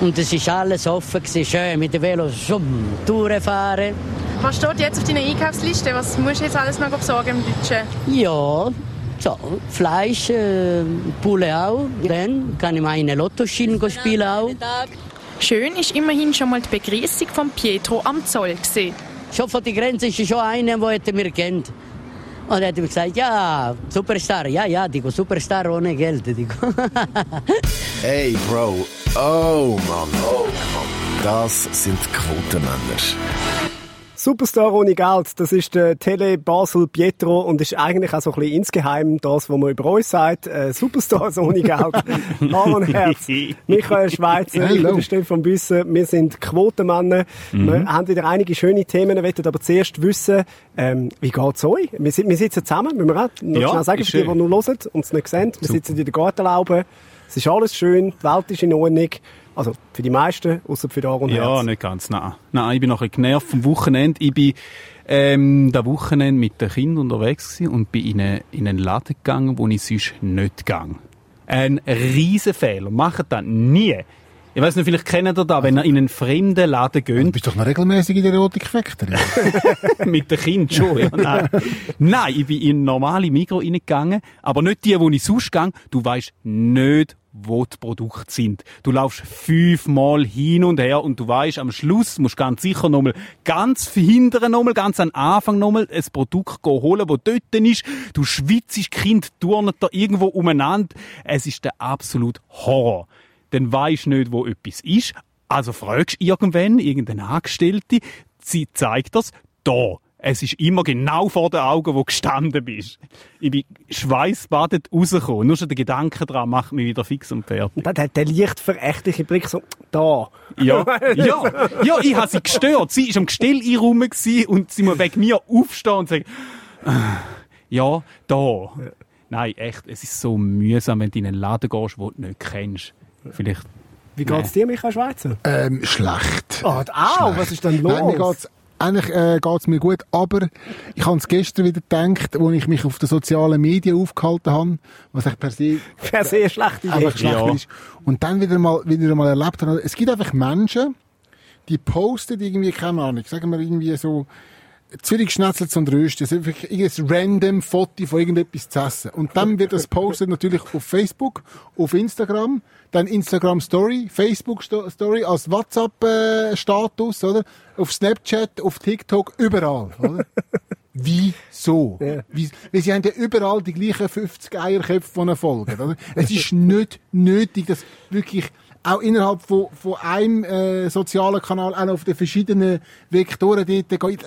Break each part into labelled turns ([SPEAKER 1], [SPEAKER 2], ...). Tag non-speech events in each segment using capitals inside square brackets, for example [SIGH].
[SPEAKER 1] Und es war alles offen, gewesen, schön mit dem Velo zum Touren fahren.
[SPEAKER 2] Was steht jetzt auf deiner Einkaufsliste? Was musst du jetzt alles noch besorgen im Deutschen?
[SPEAKER 1] Ja, so, Fleisch, äh, Poulet auch. Dann kann ich meine Lottoscheine spielen auch.
[SPEAKER 2] Schön ist immerhin schon mal die Begrüßung von Pietro am Zoll gesehen.
[SPEAKER 1] Schon vor der Grenze ist schon einer, der mir kennt. Und er hat mir gesagt, ja, Superstar. Ja, ja, digo, Superstar ohne Geld. Digo. [LAUGHS]
[SPEAKER 3] Hey, Bro. Oh, Mann. Oh, Mann. Das sind Quotenmänner.
[SPEAKER 4] Superstar ohne Geld, das ist der Tele Basel Pietro und ist eigentlich auch so ein bisschen insgeheim das, was man über uns sagt. Äh, Superstars [LAUGHS] ohne Geld. Aaron Herz, Michael Schweizer, ich bin Stefan Büsser. Wir sind Quotenmänner. Mhm. Wir haben wieder einige schöne Themen, wir möchten aber zuerst wissen, ähm, wie geht's euch? Wir, wir sitzen zusammen, müssen wir auch noch
[SPEAKER 5] Ja,
[SPEAKER 4] schnell sagen, für die, die nur hören und es nicht sehen. Wir sitzen in der Gartenlaube. Es ist alles schön, die Welt ist in Ordnung. Also für die meisten, außer für Aaron
[SPEAKER 5] Ja,
[SPEAKER 4] Herz.
[SPEAKER 5] nicht ganz, nein. Nein, ich bin noch ein bisschen genervt vom Wochenende. Ich bin ähm, das Wochenende mit den Kindern unterwegs gewesen und bin in, eine, in einen Laden gegangen, wo ich sonst nicht gehe. Ein riesen Fehler. Macht das nie. Ich weiß nicht, vielleicht kennt ihr das, wenn ihr in einen fremden Laden
[SPEAKER 6] Du
[SPEAKER 5] geht,
[SPEAKER 6] bist doch noch regelmäßig in der Erotik-Factory. [LAUGHS]
[SPEAKER 5] mit den Kindern schon. Ja, nein. nein, ich bin in normale Mikro reingegangen, aber nicht die, wo ich sonst gehe. Du weißt nicht, wo die Produkte sind. Du laufst fünfmal hin und her und du weißt, am Schluss musst du ganz sicher nochmal ganz hinten nochmal, ganz am Anfang nochmal ein Produkt holen, das dort ist. Du schwitzt, Kind turnen da irgendwo umeinander. Es ist der absolute Horror. Dann weisst nicht, wo etwas ist. Also fragst irgendwann irgendeine Angestellte, sie zeigt das, da. Es ist immer genau vor den Augen, wo du gestanden bist. Ich bin schweißbadet rausgekommen. Nur schon der Gedanke daran macht mich wieder fix und fertig.
[SPEAKER 4] Und dann hat der leicht verächtliche Blick so, da.
[SPEAKER 5] Ja, ja, ja, ich habe sie gestört. Sie war am Gestell rum gewesen und sie muss wegen mir aufstehen und sagen, «Ah, ja, da. Nein, echt, es ist so mühsam, wenn du in einen Laden gehst, den du nicht kennst. Vielleicht,
[SPEAKER 4] Wie geht's dir, Michael Schweizer?
[SPEAKER 6] ähm, schlecht.
[SPEAKER 4] Oh, au, was ist denn los?
[SPEAKER 6] Nein, mir geht's, eigentlich äh, geht's mir gut, aber ich habe es gestern wieder gedacht, als ich mich auf den sozialen Medien aufgehalten habe, was ich per se [LAUGHS]
[SPEAKER 4] Per se
[SPEAKER 6] einfach schlecht
[SPEAKER 5] Ja.
[SPEAKER 6] ist. Und dann wieder mal, wieder mal erlebt habe, es gibt einfach Menschen, die posten irgendwie, keine Ahnung, sagen wir irgendwie so, Zürich schnetzelt und röstet, also einfach irgendein random Foto von irgendetwas zu essen. Und dann wird das postet natürlich auf Facebook, auf Instagram, dann Instagram Story, Facebook Sto- Story als WhatsApp äh, Status, oder? Auf Snapchat, auf TikTok, überall, oder? [LAUGHS] Wieso?
[SPEAKER 4] Ja.
[SPEAKER 6] Wie, weil sie haben ja überall die gleichen 50 Eierköpfe, die folgen. Oder? Es ist nicht nötig, dass wirklich auch innerhalb von, von einem äh, sozialen Kanal auch auf den verschiedenen Vektoren dort geht.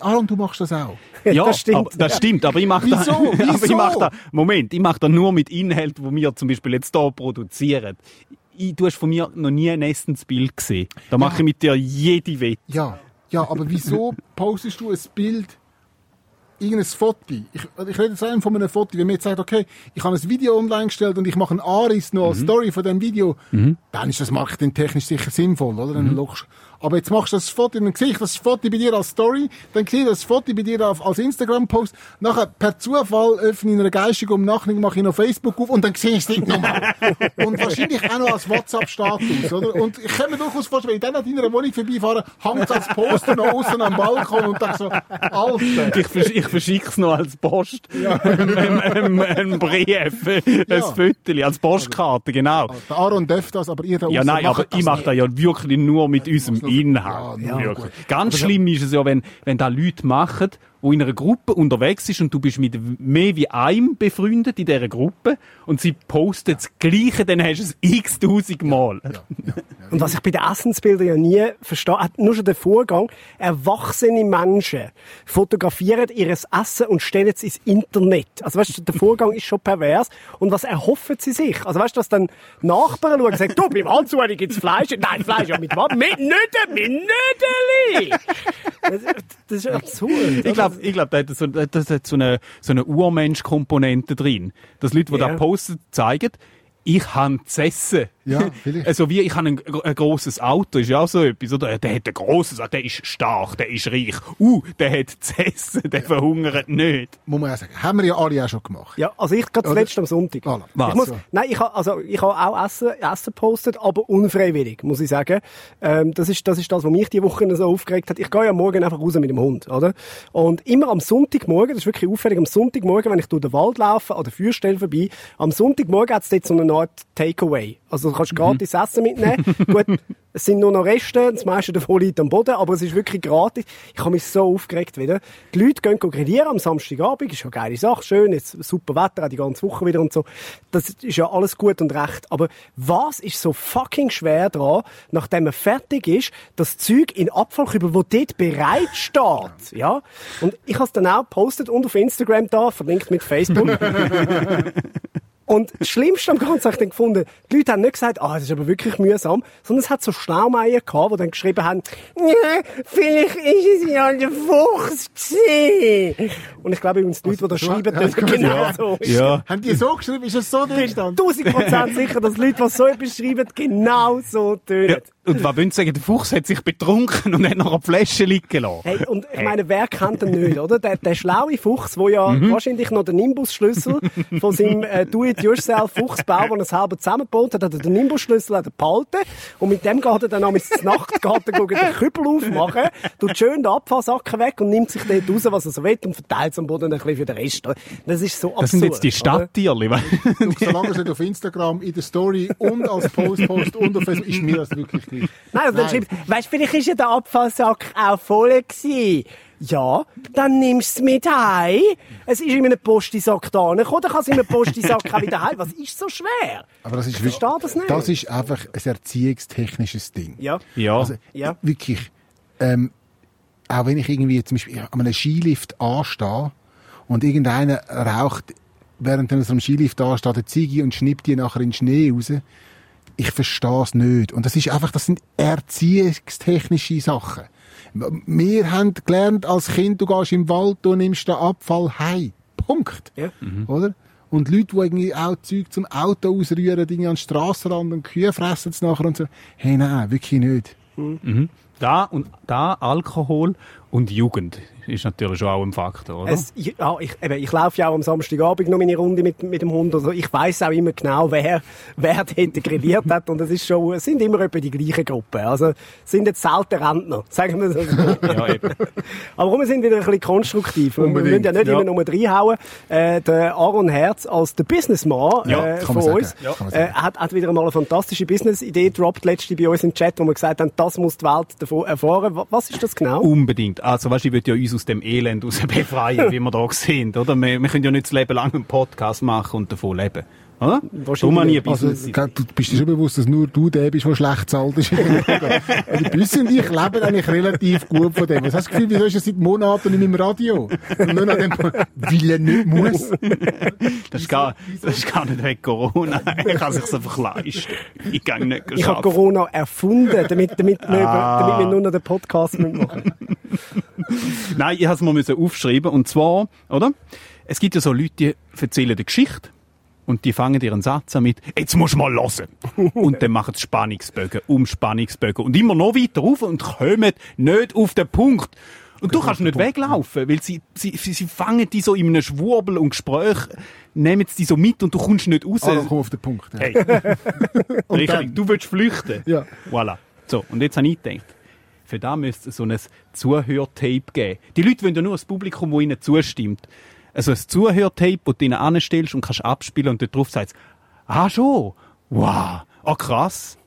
[SPEAKER 6] Aaron, du machst das auch. [LAUGHS]
[SPEAKER 5] ja, [LAUGHS]
[SPEAKER 4] das stimmt.
[SPEAKER 5] Aber, das stimmt, aber ich mache das,
[SPEAKER 6] Wieso? [LAUGHS]
[SPEAKER 5] aber ich mache das, Moment, ich mache das nur mit Inhalten, die wir zum Beispiel jetzt hier produzieren. Ich, du hast von mir noch nie ein Essensbild gesehen. Da mache ich mit dir jede Wette.
[SPEAKER 6] Ja, ja, aber wieso postest du ein Bild, irgendein Foto? Ich, ich rede jetzt einfach von einem Foto. Wenn mir jetzt sagt, okay, ich habe ein Video online gestellt und ich mache einen Aris noch als Story von dem Video, dann ist das marketingtechnisch sicher sinnvoll, oder? Dann lockst- aber jetzt machst du das Foto, dann sehe ich das Foto bei dir als Story, dann sehe ich das Foto bei dir auf, als Instagram-Post, nachher per Zufall öffne ich eine geistige Umnachtung, mache ich noch Facebook auf und dann sehe ich es nicht nochmal. [LAUGHS] und wahrscheinlich auch noch als WhatsApp-Status, oder? Und ich kann mir durchaus vorstellen, wenn ich dann an deiner Wohnung vorbeifahre, hängt es als Poster noch außen am Balkon und dann so, Alter.
[SPEAKER 5] Ich, versch ich verschicke es noch als Post. [LAUGHS] ein, ein, ein Brief, ein
[SPEAKER 6] Ja.
[SPEAKER 5] Föteli, als Postkarte, genau.
[SPEAKER 6] Der Aaron darf das, aber ihr da
[SPEAKER 5] Ja, nein,
[SPEAKER 6] macht
[SPEAKER 5] aber
[SPEAKER 6] das
[SPEAKER 5] ich mache das ja wirklich nur mit unserem
[SPEAKER 6] Ja,
[SPEAKER 5] Inhalt.
[SPEAKER 6] ja, gut.
[SPEAKER 5] Ganz schlimm ist es ja, wenn, wenn da Leute machen, die in einer Gruppe unterwegs ist und du bist mit mehr wie einem befreundet in dieser Gruppe und sie posten das Gleiche, dann hast du es x-tausend Mal.
[SPEAKER 4] Und was ich bei den Essensbildern ja nie verstehe, hat nur schon der Vorgang, erwachsene Menschen fotografieren ihr Essen und stellen es ins Internet. Also weißt du, der Vorgang ist schon pervers. Und was erhoffen sie sich? Also weißt du, dass dann Nachbarn schauen und sagen, du, beim Anzuhören gibt's Fleisch. Nein, Fleisch, ja, mit was? Mit Nüden, mit Nüdeli! Das, das ist absurd.
[SPEAKER 5] Ich glaube, ich glaub, das hat so, das hat so eine, so eine Urmensch-Komponente drin. Dass Leute, die
[SPEAKER 4] Ja.
[SPEAKER 5] da posten, zeigen, ich habe gesessen.
[SPEAKER 6] Ja, [LAUGHS] vielleicht.
[SPEAKER 5] Also wie, ich habe ein, ein grosses Auto, ist ja auch so etwas, oder? Der hat ein grosses Auto, der ist stark, der ist reich. Uh, der hat gesessen, der verhungert nicht.
[SPEAKER 6] Muss man ja sagen. Haben wir ja alle auch schon gemacht.
[SPEAKER 4] Ja, also ich gerade zuletzt am Sonntag.
[SPEAKER 6] Voilà.
[SPEAKER 5] Was?
[SPEAKER 4] Ich muss, nein, ich habe also ich habe auch Essen, Essen gepostet, aber unfreiwillig, muss ich sagen. Ähm, das ist das ist das, was mich die Woche so aufgeregt hat. Ich gehe ja morgen einfach raus mit dem Hund, oder? Und immer am Sonntagmorgen, das ist wirklich auffällig, am Sonntagmorgen, wenn ich durch den Wald laufe an der Feuerstelle vorbei, am Sonntagmorgen hat es dort so eine Art Takeaway. Also du kannst gratis Essen mitnehmen. [LAUGHS] Gut, es sind nur noch Reste, das meiste davon liegt am Boden, aber es ist wirklich gratis. Ich habe mich so aufgeregt wieder. Die Leute gehen grillieren am Samstagabend, ist ja eine geile Sache, schön, jetzt super Wetter, auch die ganze Woche wieder und so. Das ist ja alles gut und recht. Aber was ist so fucking schwer dran, nachdem man fertig ist, das Zeug in Abfallkübel, wo dort bereit steht, [LAUGHS] ja? Und ich habe es dann auch gepostet und auf Instagram da, verlinkt mit Facebook. [LAUGHS] Und das Schlimmste am Ganzen habe ich dann gefunden, die Leute haben nicht gesagt, ah, das ist aber wirklich mühsam, sondern es hat so Schlaumeier gehabt, die dann geschrieben haben, ja, vielleicht ist es ja der Fuchs gewesen. Und ich glaube übrigens, die Leute, die das [LAUGHS]
[SPEAKER 6] so-
[SPEAKER 4] schreiben,
[SPEAKER 6] ja,
[SPEAKER 4] das
[SPEAKER 6] das
[SPEAKER 4] genau
[SPEAKER 6] sagen.
[SPEAKER 4] so.
[SPEAKER 5] Ja.
[SPEAKER 6] Haben die so geschrieben? Ist es so drin gestanden?
[SPEAKER 4] Tausend Prozent sicher, dass die Leute, die so etwas schreiben, genau so tönen.
[SPEAKER 5] ja. Und was Sie sagen? Der Fuchs hat sich betrunken und hat noch eine Flasche liegen lassen.
[SPEAKER 4] Hey, und ich meine, wer kennt den nicht, oder? Der, der schlaue Fuchs, der ja
[SPEAKER 5] Mhm.
[SPEAKER 4] wahrscheinlich noch den Nimbus-Schlüssel von seinem äh, Do-it-yourself-Fuchsbau, den er selber zusammengebaut hat, hat er den Nimbus-Schlüssel hat er behalten. Und mit dem geht er dann ins Nachtgarten gehen, den Kübel aufmachen, tut schön den Abfallsacken weg und nimmt sich dort raus, was er so will und verteilt es am Boden ein bisschen für den Rest. Das ist so absurd.
[SPEAKER 5] Das sind jetzt die? Stadttierli.
[SPEAKER 6] solange es nicht auf Instagram, in der Story und als Post post und auf Facebook, ist mir das wirklich. [LAUGHS]
[SPEAKER 4] Nein, dann
[SPEAKER 6] Nein.
[SPEAKER 4] schreibt, weißt, vielleicht ist ja der Abfallsack auch voll gewesen. Ja, dann nimmst du es mit heim. Es ist in einem Postisack da gekommen, dann kann es in einem Postisack auch wieder heim. Was ist so schwer?
[SPEAKER 6] Aber das ist
[SPEAKER 4] Ich verstehe das nicht.
[SPEAKER 6] Das ist einfach ein erziehungstechnisches Ding.
[SPEAKER 4] Ja.
[SPEAKER 5] Ja.
[SPEAKER 6] Also,
[SPEAKER 4] Ja.
[SPEAKER 6] wirklich, ähm, auch wenn ich irgendwie zum Beispiel an einem Skilift anstehe und irgendeiner raucht, während er so am Skilift ansteht, eine Ziege und schnippt die nachher in den Schnee raus, ich verstehe es nicht. Und das ist einfach, das sind erziehungstechnische Sachen. Wir haben gelernt als Kind, du gehst im Wald, du nimmst den Abfall heim. Punkt.
[SPEAKER 4] Ja.
[SPEAKER 6] Oder? Und Leute, die irgendwie auch Zeug zum Auto ausrühren, Dinge an den Strassenrand und Kühe fressen es nachher und so. Hey, nein, wirklich nicht.
[SPEAKER 5] Da und da Alkohol und Jugend ist natürlich schon auch ein Faktor, oder?
[SPEAKER 4] Es, ich, ja, ich, eben, ich laufe ja auch am Samstagabend noch meine Runde mit, mit dem Hund. Also ich weiß auch immer genau, wer, [LAUGHS] wer dort grilliert hat. Und es ist schon, es sind immer etwa die gleichen Gruppen. Also es sind jetzt selten Rentner, [LAUGHS] sagen wir so.
[SPEAKER 5] ja, eben.
[SPEAKER 4] Aber wir sind wieder ein bisschen konstruktiv. Wir
[SPEAKER 6] Unbedingt,
[SPEAKER 4] müssen ja nicht
[SPEAKER 5] ja.
[SPEAKER 4] immer nur reinhauen. Äh, der Aaron Herz als der Businessman
[SPEAKER 5] Ja,
[SPEAKER 4] äh,
[SPEAKER 6] kann
[SPEAKER 4] von uns
[SPEAKER 6] Ja.
[SPEAKER 4] Äh, hat, hat wieder mal eine fantastische Business-Idee gedroppt, letzte bei uns im Chat, wo wir gesagt haben, das muss die Welt davon erfahren. Wa- Was ist das genau?
[SPEAKER 5] Unbedingt. Also, weißt du, ich will ja uns aus dem Elend raus [LAUGHS] befreien, wie wir da sind, oder? Wir, wir können ja nicht das Leben lang einen Podcast machen und davon leben. Oder?
[SPEAKER 4] Wahrscheinlich
[SPEAKER 6] Also, du bist dir schon bewusst, dass nur du der bist, der schlecht zahlt ist. also, Büssi und ich leben eigentlich relativ gut von dem. Was hast du das Gefühl, wieso ist er seit Monaten nicht mehr im Radio? Und nur an dem, weil er nicht muss.
[SPEAKER 5] das, ist gar, das ist gar nicht wegen Corona. Ich kann es sich einfach leisten. Ich gehe nicht
[SPEAKER 4] Ich habe. Corona erfunden, damit, damit, wir,
[SPEAKER 5] Ah.
[SPEAKER 4] damit wir nur noch den Podcast machen
[SPEAKER 5] Nein, ich habe es müssen aufschreiben. Und zwar, oder? Es gibt ja so Leute, die erzählen eine Geschichte. Und die fangen ihren Satz an mit, jetzt musst du mal hören. [LAUGHS] Und dann machen sie Spannungsbögen um Spannungsbögen. Und immer noch weiter rauf und kommen nicht auf den Punkt. Und du kannst nicht weglaufen, weil sie, sie, sie, fangen die so in einem Schwurbel und Gespräch, nehmen sie die so mit und du kommst nicht raus.
[SPEAKER 6] Also, komm auf den Punkt. Ja.
[SPEAKER 5] Hey. [LAUGHS] Richtig, du willst flüchten.
[SPEAKER 6] Ja.
[SPEAKER 5] Voilà. So, und jetzt habe ich gedacht, für da müsste es so ein Zuhörtape geben. Die Leute wollen ja nur das Publikum, das ihnen zustimmt. Also ein Zuhörtape, das du ihnen anstellst und kannst abspielen und dort drauf sagst, ah schon, wow, ah krass.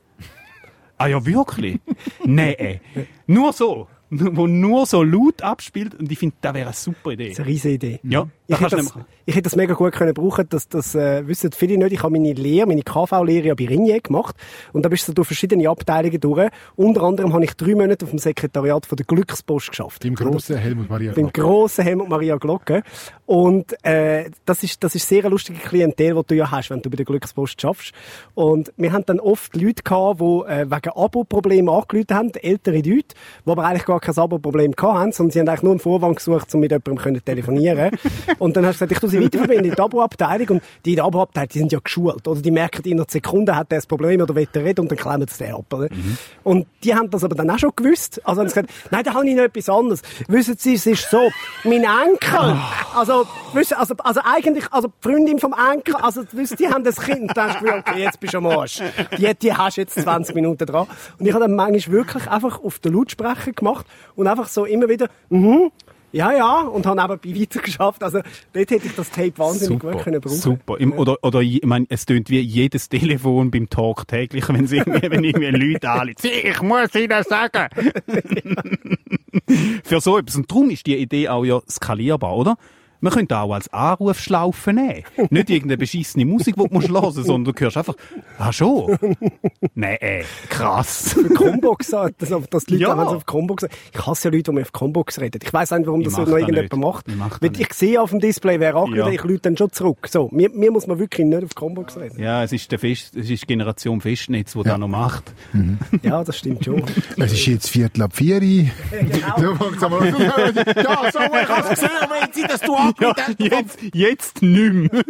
[SPEAKER 5] Ah ja, wirklich? nee, nur so. Wo nur so laut abspielt und ich finde, das wäre eine super Idee.
[SPEAKER 4] Das ist eine riesige Idee.
[SPEAKER 5] Ja,
[SPEAKER 4] Ich hätte, das, ich hätte das mega gut können brauchen, das, das äh, wissen viele nicht. Ich habe meine Lehre, meine KV-Lehre ja bei Ringier gemacht und da bist du durch verschiedene Abteilungen durch. Unter anderem habe ich drei Monate auf dem Sekretariat von der Glückspost geschafft.
[SPEAKER 6] Beim grossen Helmut Maria Glocke.
[SPEAKER 4] grossen Helmut Maria Glocke. Und äh, das ist das ist sehr eine lustige Klientel, die du ja hast, wenn du bei der Glückspost schaffst. Und wir haben dann oft Leute gehabt, die äh, wegen Abo-Problemen angerufen haben, ältere Leute, die aber eigentlich gar kein Abo-Problem gehabt haben, sondern sie haben eigentlich nur einen Vorwand gesucht, um mit jemandem können telefonieren [LAUGHS] Und dann hast du gesagt, ich tue sie weiterverbinden in die Abo-Abteilung und die in der Abo-Abteilung, die sind ja geschult, oder? Die merken in einer Sekunde, hat der das Problem oder will reden und dann klemmen sie den ab, oder? Und die haben das aber dann auch schon gewusst. Also haben sie gesagt, nein, da habe ich noch etwas anderes. Wissen Sie, es ist so, mein Enkel, also, wissen, also, also eigentlich, also die Freundin vom Enkel, also, wissen, die haben das Kind, und dann hast du gedacht, okay, jetzt bist du am Arsch. Die, die hast du jetzt 20 Minuten dran. Und ich habe dann manchmal wirklich einfach auf den Lautsprecher gemacht und einfach so immer wieder, mhm, ja, ja, und habe nebenbei [LAUGHS] weitergeschafft. Also, dort hätte ich das Tape wahnsinnig gut können brauchen.
[SPEAKER 5] Super. Im, oder, oder, ich meine, es tönt wie jedes Telefon beim Talk täglich, wenn sie irgendwie, wenn irgendwie Leute anrufen. [LAUGHS] Ich muss Ihnen sagen. [LAUGHS] Für so etwas. Und darum ist die Idee auch ja skalierbar, oder? Man könnte auch als Anrufschlaufe nehmen. [LAUGHS] Nicht irgendeine beschissene Musik, die du musst hören musst, sondern du hörst einfach, ah schon? Nee, äh, krass.
[SPEAKER 4] Für [LAUGHS] Combox sagt, dass, dass die Leute,
[SPEAKER 5] Ja.
[SPEAKER 4] wenn sie auf Combox Ich hasse ja Leute, die mir auf Combox reden. Ich weiss nicht, warum
[SPEAKER 5] Ich
[SPEAKER 4] das
[SPEAKER 5] mach
[SPEAKER 4] noch
[SPEAKER 5] das
[SPEAKER 4] irgendjemand
[SPEAKER 5] nicht.
[SPEAKER 4] macht.
[SPEAKER 5] Ich mach das nicht.
[SPEAKER 4] ich sehe auf dem Display, wer angerufen
[SPEAKER 5] Ja.
[SPEAKER 4] ich lüte dann schon zurück. So, mir, mir muss man wirklich nicht auf Combox reden.
[SPEAKER 5] Ja, es ist, der Fest, es ist die Generation Festnetz, die
[SPEAKER 6] Ja.
[SPEAKER 5] das noch macht. [LAUGHS]
[SPEAKER 4] Ja, das stimmt schon.
[SPEAKER 6] Es ist jetzt Viertel ab vier. Ja,
[SPEAKER 4] genau.
[SPEAKER 6] fangt's an. ja, so, ich hab's gesehen, aber jetzt sind, dass du [LAUGHS]
[SPEAKER 5] Ja, jetzt, jetzt nicht [LAUGHS] mehr.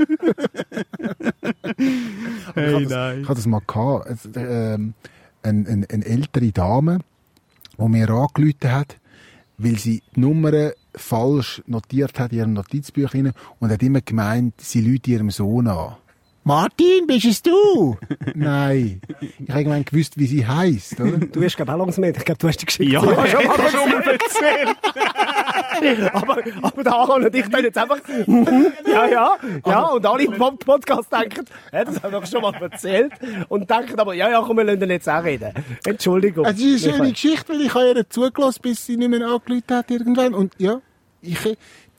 [SPEAKER 6] Ich
[SPEAKER 5] hey,
[SPEAKER 6] das,
[SPEAKER 5] nein.
[SPEAKER 6] ich hatte das mal gehabt. Es, ähm, eine, eine, eine ältere Dame, die mir angerufen hat, weil sie die Nummern falsch notiert hat in ihrem Notizbüchlein und hat immer gemeint, sie lügt ihrem Sohn an. Martin, bist es du? [LAUGHS] Nein. Ich habe gemeint gewusst, wie sie heisst, oder?
[SPEAKER 4] Du wirst, glaube ich, auch langsam mit. Ich glaube, du hast die Geschichte
[SPEAKER 5] Ja,
[SPEAKER 4] schon mal [LAUGHS]
[SPEAKER 5] schon mal erzählt. [LAUGHS]
[SPEAKER 4] aber, aber der Aaron und ich dann jetzt einfach, mhm, ja, ja, ja, und alle im Pod- Podcast denken, ja, das haben wir schon mal erzählt, und denken aber, ja, ja, komm, wir lassen jetzt auch reden. Entschuldigung.
[SPEAKER 6] Es ist eine schöne Geschichte, weil ich habe ihr zugelassen, bis sie nicht mehr angerufen hat irgendwann. Und ja, ich,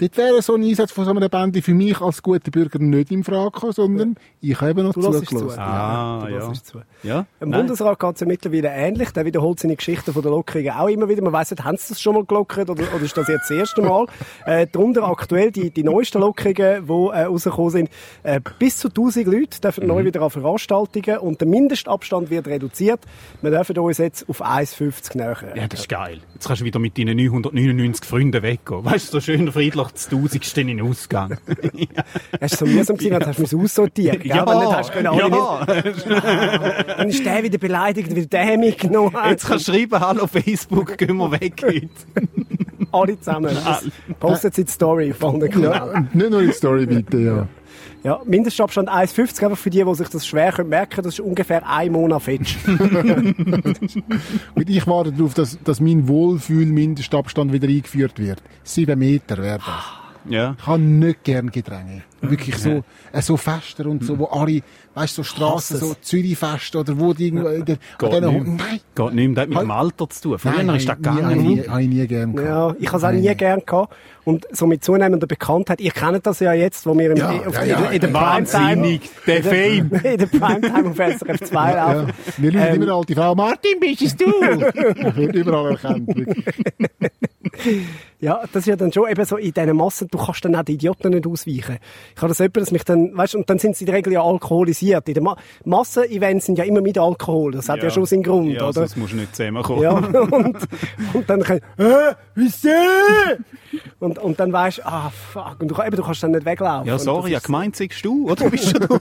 [SPEAKER 6] dort wäre so ein Einsatz von so einer Bande für mich als guter Bürger nicht in Frage gekommen, sondern ich habe eben noch
[SPEAKER 4] lässt zu.
[SPEAKER 6] zugelassen.
[SPEAKER 5] Ah,
[SPEAKER 4] du
[SPEAKER 5] ja.
[SPEAKER 4] lässt zu.
[SPEAKER 5] Ja?
[SPEAKER 4] Im
[SPEAKER 5] Nein.
[SPEAKER 4] Bundesrat geht es ja mittlerweile ähnlich. Der wiederholt seine Geschichten von der Lockerungen auch immer wieder. Man weiss nicht, haben sie das schon mal gelockert oder, oder ist das jetzt das erste Mal? [LAUGHS] äh, darunter aktuell die, die neuesten Lockerungen, die äh, rausgekommen sind. Äh, bis zu 1000 Leute dürfen
[SPEAKER 5] Mhm.
[SPEAKER 4] neu wieder an Veranstaltungen und der Mindestabstand wird reduziert. Wir dürfen uns jetzt auf 1,50 nähern.
[SPEAKER 5] Ja, das ist geil. Jetzt kannst du wieder mit deinen 999 Freunden weggehen. Weißt du, so schön friedlich das Tausendste in den Ausgang. [LAUGHS]
[SPEAKER 4] Es war so mühsam, gewesen, du hast aussortieren musst.
[SPEAKER 5] Ja,
[SPEAKER 4] Wenn nicht hast können, alle
[SPEAKER 5] ja.
[SPEAKER 4] mit- Dann ist der wieder beleidigt, weil der mitgenommen hat.
[SPEAKER 5] Jetzt kannst du schreiben, hallo Facebook, gehen wir weg heute.
[SPEAKER 4] Alle zusammen. Das postet sie die Story auf allen
[SPEAKER 6] Ja,
[SPEAKER 4] Kanälen.
[SPEAKER 6] und nicht nur in die Story bitte, ja.
[SPEAKER 4] Ja, Mindestabstand 1,50, einfach für die, die sich das schwer können merken das ist ungefähr ein Monat fetch.
[SPEAKER 6] Und [LAUGHS] ich warte darauf, dass, dass mein Wohlfühl-Mindestabstand wieder eingeführt wird. Sieben Meter wäre das.
[SPEAKER 5] Ja.
[SPEAKER 6] Ich habe nicht gern Gedränge. Wirklich so, äh, so Fester und so, wo alle, weißt du, so Straßen, so Zürichfest oder wo die irgendwo, in der- an
[SPEAKER 5] Geht
[SPEAKER 6] diesen-
[SPEAKER 5] nicht mehr.
[SPEAKER 6] nein,
[SPEAKER 5] Geht nicht mehr. Das hat mit dem Alter zu tun. Früher
[SPEAKER 6] nein,
[SPEAKER 5] ist das gegangen.
[SPEAKER 6] Nie- habe ich nie gern gehabt.
[SPEAKER 4] Ja, ich habe es auch nie
[SPEAKER 6] Nein.
[SPEAKER 4] gern gehabt. Und so mit zunehmender Bekanntheit, ihr kennt das ja jetzt, wo wir im,
[SPEAKER 6] Ja,
[SPEAKER 4] auf,
[SPEAKER 6] ja,
[SPEAKER 4] in,
[SPEAKER 6] ja,
[SPEAKER 4] der- in der
[SPEAKER 5] Wahnsinnig. Der
[SPEAKER 4] in der-
[SPEAKER 5] Fame. [LAUGHS]
[SPEAKER 4] In der Primetime auf SRF 2
[SPEAKER 6] Ja,
[SPEAKER 4] laufen.
[SPEAKER 6] wir lügen
[SPEAKER 4] Ähm,
[SPEAKER 6] immer eine alte Frau, Martin, bist es du? Ich [LAUGHS] wird überall erkannt.
[SPEAKER 4] Ja, das ist ja dann schon eben so in diesen Massen, du kannst dann auch die Idioten nicht ausweichen. Ich habe das jemand, dass mich dann, weißt, und dann sind sie in der Regel ja alkoholisiert. In den Ma Massen-Events sind ja immer mit Alkohol. Das hat ja, schon seinen Grund,
[SPEAKER 5] ja,
[SPEAKER 4] oder?
[SPEAKER 5] sonst musst du nicht zusammenkommen.
[SPEAKER 4] Ja, [LAUGHS] und, und dann kann ich, äh, wieso? Und, und dann weisst du, ah, fuck, und du, eben, du kannst dann nicht weglaufen.
[SPEAKER 5] Ja, sorry,
[SPEAKER 4] das
[SPEAKER 5] ja, gemeint sagst du, oder? Bist du?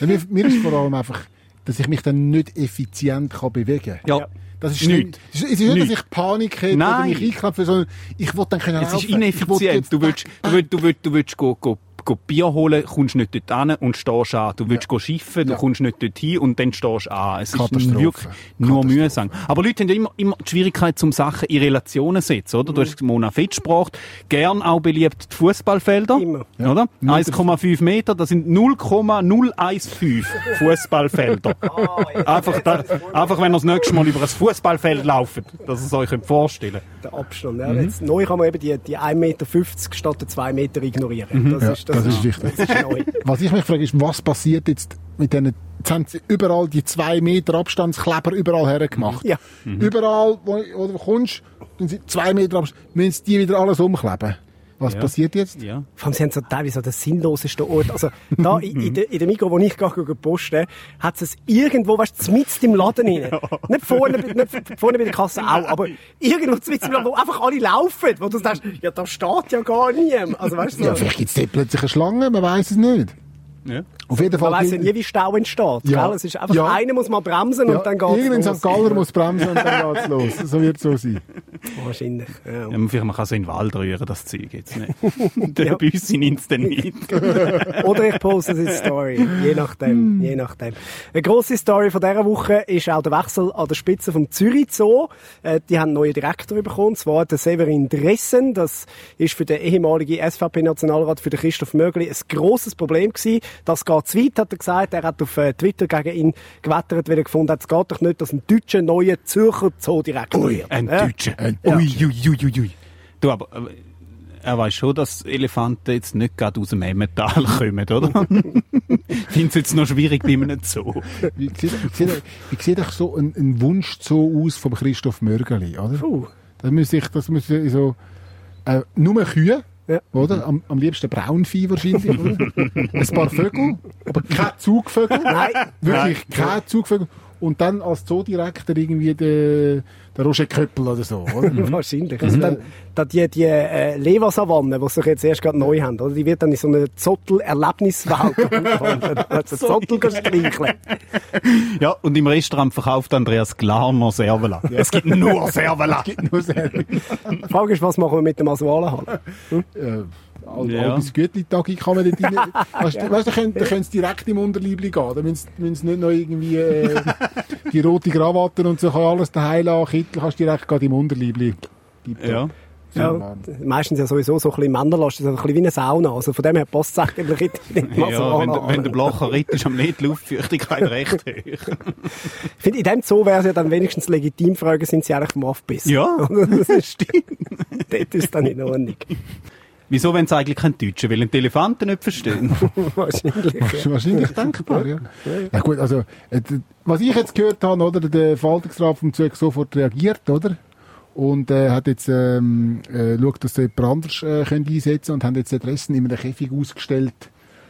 [SPEAKER 6] Ja, mir, mir ist vor allem einfach, dass ich mich dann nicht effizient kann bewegen kann.
[SPEAKER 5] Ja.
[SPEAKER 6] Das ist
[SPEAKER 5] Nicht.
[SPEAKER 6] Es ist nicht, dass ich Panik hätte oder
[SPEAKER 5] Nein.
[SPEAKER 6] mich einknapfe, sondern ich will dann können
[SPEAKER 5] Es ist.
[SPEAKER 6] Ich
[SPEAKER 5] ineffizient. Du willst, du willst, du willst, du willst go, go, go Bier holen, kommst nicht dort hin und stehst an. Du willst go schiffen, du
[SPEAKER 6] Ja.
[SPEAKER 5] kommst nicht dort hin und dann stehst du an. Es ist wirklich nur mühsam. Aber Leute haben ja immer, immer die Schwierigkeit, zum Sachen in Relationen zu setzen, oder? Du hast Mona Fetsch gebracht. Gern auch beliebt die Fußballfelder.
[SPEAKER 4] Immer.
[SPEAKER 5] Oder? 1,5 Meter, das sind 0,015 Fußballfelder. [LAUGHS] einfach, da, einfach, wenn ihr das nächste Mal über ein Fußballfeld lauft, dass ihr es euch könnt vorstellen
[SPEAKER 4] der Abstand. Ja. Jetzt, neu kann man eben die, die 1,50 Meter statt der 2 Meter ignorieren. Das,
[SPEAKER 6] Ja,
[SPEAKER 4] ist, das,
[SPEAKER 6] das
[SPEAKER 4] ist,
[SPEAKER 6] ist wichtig.
[SPEAKER 4] Das ist neu.
[SPEAKER 6] Was ich mich frage, ist, was passiert jetzt mit diesen, jetzt haben sie überall die zwei Meter Abstandskleber überall hergemacht.
[SPEAKER 4] Ja.
[SPEAKER 6] Überall, wo, wo du kommst, sind zwei Meter Abstand, müssen sie die wieder alles umkleben. Was
[SPEAKER 5] Ja.
[SPEAKER 6] passiert jetzt?
[SPEAKER 5] Ja.
[SPEAKER 4] Vor allem, sie haben so teilweise so den sinnlosesten Ort. Also, da [LAUGHS] in, in, der, in der Mikro, wo ich gehe posten, hat es irgendwo, weißt du, mitten im Laden rein. [LAUGHS] Nicht vorne, bei- nicht vorne bei der Kasse auch, aber irgendwo mitten im Laden, wo einfach alle laufen, wo du denkst, ja, da steht ja gar niemand. Also, weißt du,
[SPEAKER 6] Ja, vielleicht gibt es dort plötzlich eine Schlange, man weiß es nicht.
[SPEAKER 5] Ja.
[SPEAKER 6] Auf jeden Fall.
[SPEAKER 4] man weiss ja nie, wie Stau entsteht.
[SPEAKER 6] Ja.
[SPEAKER 4] Gell? Es ist einfach,
[SPEAKER 6] Ja.
[SPEAKER 4] einer muss mal bremsen
[SPEAKER 6] ja,
[SPEAKER 4] und dann geht's
[SPEAKER 6] Irgendein
[SPEAKER 4] los.
[SPEAKER 6] St. Galler muss bremsen und dann geht's los. So wird es so sein. [LAUGHS]
[SPEAKER 4] Wahrscheinlich, ja.
[SPEAKER 5] Ja, man- vielleicht man kann so in den Wald rühren, das Zeug jetzt nicht. [LAUGHS] Der Büssi nimmt es dann nicht. [LAUGHS]
[SPEAKER 4] Oder ich poste es in die Story. Je nachdem, je nachdem. Eine grosse Story von dieser Woche ist auch der Wechsel an der Spitze vom Zürich Zoo. Äh, die haben einen neuen Direktor bekommen, und zwar der Severin Dressen. Das ist für den ehemaligen SVP-Nationalrat, für den Christoph Mögli, ein grosses Problem gewesen. Das geht zu weit, hat er gesagt. Er hat auf äh, Twitter gegen ihn gewettert, weil er gefunden hat, es geht doch nicht, dass ein deutscher neuer Zürcher Zoodirektor wird.
[SPEAKER 5] Ein
[SPEAKER 4] Ja.
[SPEAKER 5] Deutscher. Ui, ui, ui, ui, ui. Du, aber äh, er weiß schon, dass Elefanten jetzt nicht gerade aus dem Emmental [LAUGHS] kommen, oder? Finde es jetzt noch schwierig bei einem Zoo.
[SPEAKER 6] Wie sieht, wie sieht, wie sieht doch so ein, ein Wunsch so aus vom Christoph Mörgeli, oder?
[SPEAKER 4] Puh.
[SPEAKER 6] Das müsste ich, das müsste so, äh, nur Kühe,
[SPEAKER 4] Ja.
[SPEAKER 6] oder? Am, am liebsten Braunvieh wahrscheinlich, oder? [LAUGHS] Ein paar Vögel, aber kein Zugvögel.
[SPEAKER 4] Nein.
[SPEAKER 6] Wirklich kein Zugvögel. Und dann als Zoodirektor irgendwie der, der Roger Köppel oder so, oder? [LAUGHS]
[SPEAKER 4] Wahrscheinlich. Also dann, dann die, die äh, Leversavanne, die sich jetzt erst gerade neu haben, oder? die wird dann in so eine Zottel-Erlebniswelt [LAUGHS] umgewandelt. Also Zottel streicheln.
[SPEAKER 5] Ja, und im Restaurant verkauft Andreas Glarner Servola. Es gibt nur Servola. [LAUGHS]
[SPEAKER 6] Nur sehr,
[SPEAKER 4] Die Frage ist, was machen wir mit dem Asualenhall?
[SPEAKER 6] äh, Al
[SPEAKER 5] Ja.
[SPEAKER 6] Albis Gütli-Tag kann man dort rein. Weißt du, weißt, da können, da können sie direkt im Unterliebli gehen. Da müssen sie müssen sie nicht noch irgendwie äh, die rote Krawatte und so kann alles daheim lassen. Kittel kannst du direkt gerade im Unterliebli.
[SPEAKER 5] Ja.
[SPEAKER 4] Ja, meistens ja sowieso so ein bisschen Männerlast, so ein bisschen wie eine Sauna. Also von dem her passt es eigentlich in den
[SPEAKER 5] Ja, wenn, der-
[SPEAKER 4] Asualenhall.
[SPEAKER 5] wenn der Blocher ritt, ist am nicht die Luftfeuchtigkeit recht hoch.
[SPEAKER 4] Ich finde, in dem Zoo wäre es ja dann wenigstens legitim fragen, sind sie eigentlich vom Aufbiss?
[SPEAKER 5] Ja. [LAUGHS]
[SPEAKER 4] das stimmt. Dort ist dann in Ordnung.
[SPEAKER 5] Wieso, wenn es eigentlich kein Deutscher will, die Elefanten nicht verstehen? [LAUGHS]
[SPEAKER 4] Wahrscheinlich.
[SPEAKER 6] Das ist wahrscheinlich denkbar, ja. Ja gut, also, äh, was ich jetzt gehört habe, oder, der Verwaltungsrat vom Zug sofort reagiert, oder? Und äh, hat jetzt ähm, äh, schaut, dass sie jemand anders äh, können einsetzen und haben jetzt die Adressen in einem Käfig ausgestellt,